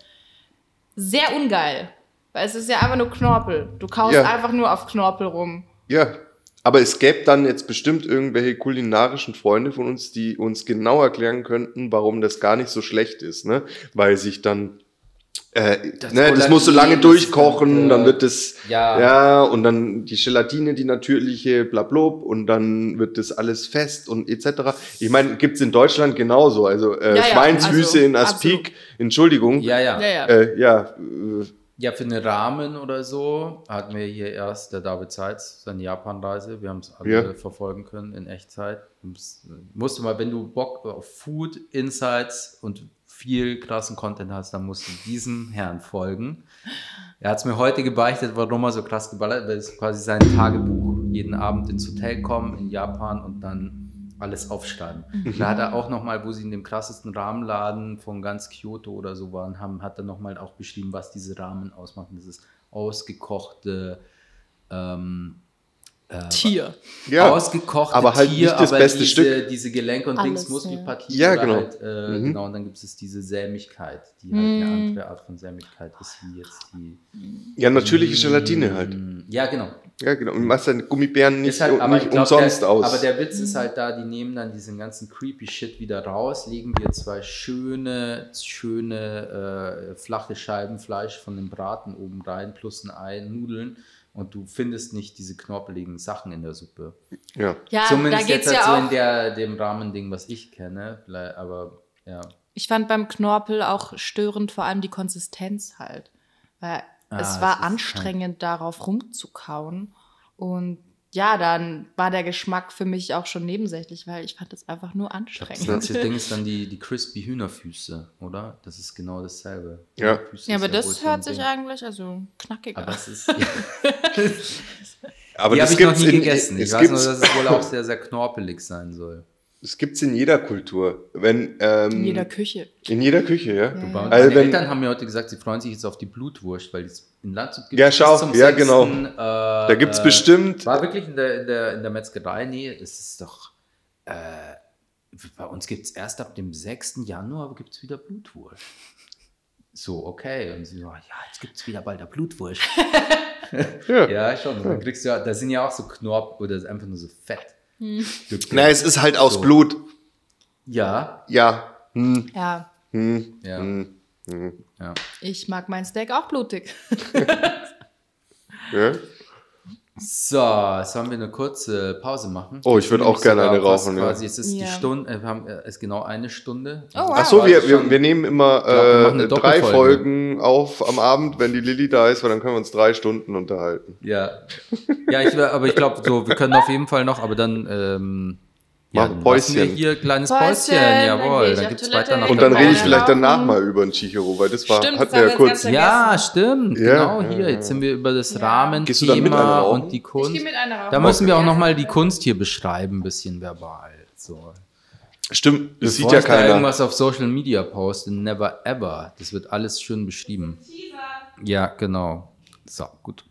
Sehr ungeil. Weil es ist ja einfach nur Knorpel. Du kaust Ja. einfach nur auf Knorpel rum. Ja, aber es gäbe dann jetzt bestimmt irgendwelche kulinarischen Freunde von uns, die uns genau erklären könnten, warum das gar nicht so schlecht ist, ne? Weil sich dann äh, Das ne, das muss so lange durchkochen, das, dann äh, wird es ja. ja und dann die Gelatine, die natürliche, blablub und dann wird das alles fest und etc. Ich meine, gibt's in Deutschland genauso, also äh, Ja, ja, Schweinsfüße also, in Aspik, Entschuldigung, Ja, ja. Ja, ja. Äh, ja, äh, Ja, für einen Rahmen oder so hatten wir hier erst der David Seitz seine Japan-Reise. Wir haben es alle Ja. verfolgen können in Echtzeit. Du musst- Musst du mal, wenn du Bock auf Food, Insights und viel krassen Content hast, dann musst du diesem Herrn folgen. Er hat es mir heute gebeichtet, warum er so krass geballert hat, weil es quasi sein Tagebuch. Jeden Abend ins Hotel kommen in Japan und dann alles aufschreiben. Da hat er auch nochmal, wo sie in dem krassesten Rahmenladen von ganz Kyoto oder so waren, haben, hat er nochmal auch beschrieben, was diese Rahmen ausmachen. Das ist ausgekochte ähm, äh, Tier. ja. ausgekochte aber halt Tier, nicht das aber beste diese, Stück. diese Gelenke und Alles, Dings, Muskelpartie. ja. Genau. Halt, äh, Mhm. Genau, und dann gibt es diese Sämigkeit, die halt eine andere Art von Sämigkeit ist, wie jetzt die. ja, natürliche Gelatine halt. Mm, Ja, genau. Ja, genau. Und machst deine Gummibären nicht, halt, aber nicht ich glaub, umsonst der, aus. Aber der Witz ist halt da, die nehmen dann diesen ganzen creepy Shit wieder raus, legen dir zwei schöne, schöne äh, flache Scheiben Fleisch von dem Braten oben rein, plus ein Ei, Nudeln und du findest nicht diese knorpeligen Sachen in der Suppe. ja. Ja, da Zumindest geht's jetzt halt so ja in auch. der, dem Rahmending, was ich kenne. Aber ja. Ich fand beim Knorpel auch störend vor allem die Konsistenz halt. Weil Ah, es war anstrengend, darauf rumzukauen. Und ja, dann war der Geschmack für mich auch schon nebensächlich, weil ich fand es einfach nur Das anstrengend. ganze Ding ist dann die, die crispy Hühnerfüße, oder? Das ist genau dasselbe. Ja. Ja, aber das hört sich Ding. eigentlich also knackiger. Aber es ist. Aber die das habe ich noch nie in, gegessen. Ich weiß nur, dass es wohl auch sehr, sehr knorpelig sein soll. Es gibt's in jeder Kultur. Wenn, ähm, in jeder Küche. In jeder Küche, ja. Ja. Meine Also wenn- Eltern haben mir heute gesagt, sie freuen sich jetzt auf die Blutwurst, weil es in Landshut Ja, bis schau, zum ja, 6., genau. Äh, Da gibt's äh, bestimmt. War wirklich in der, in der, in der Metzgerei? Nee, es ist doch. Äh, bei uns gibt es erst ab dem 6. Januar gibt's wieder Blutwurst. So, okay. Und sie so, ja, jetzt gibt es wieder bald der Blutwurst. Ja. ja, schon. Und dann kriegst du ja, da sind ja auch so Knorp oder einfach nur so Fett. Nein, es ist halt aus So. Blut. Ja, Ja. Hm, Ja, hm, ja, hm, hm. ja. ich mag mein Steak auch blutig. Ja. So, sollen wir eine kurze Pause machen? Oh, ich würd auch gerne eine rauchen, ja. Quasi, es ist die Ja. Stunde, äh, wir haben äh, es ist genau eine Stunde. Oh, wow. Ach so, wir, wir, schon- wir nehmen immer glaub, wir äh, drei. Folgen auf am Abend, wenn die Lilly da ist, weil dann können wir uns drei Stunden unterhalten. Ja, ja ich, aber ich glaube, so, wir können auf jeden Fall noch, aber dann, ähm, ja, dann wir Päuschen. hier kleines Päuschen, Päuschen, dann jawohl, ich dann auf gibt es Toilette, weiter nach Und dann rede ich vielleicht danach mal über ein Chichiro, weil das war, Stimmt, hatten das wir ja kurz. Ja, stimmt, Ja, genau ja, hier. ja. Jetzt sind wir über das Ja. Dann Rahmenthema und die Ich Kunst. gehe mit einer rauchen. Da müssen wir auch nochmal die Kunst hier beschreiben, ein bisschen verbal. So. Stimmt, das Bevor sieht ja ich da keiner. irgendwas auf Social Media poste, never ever. Das wird alles schön beschrieben. Ja, genau. So, gut.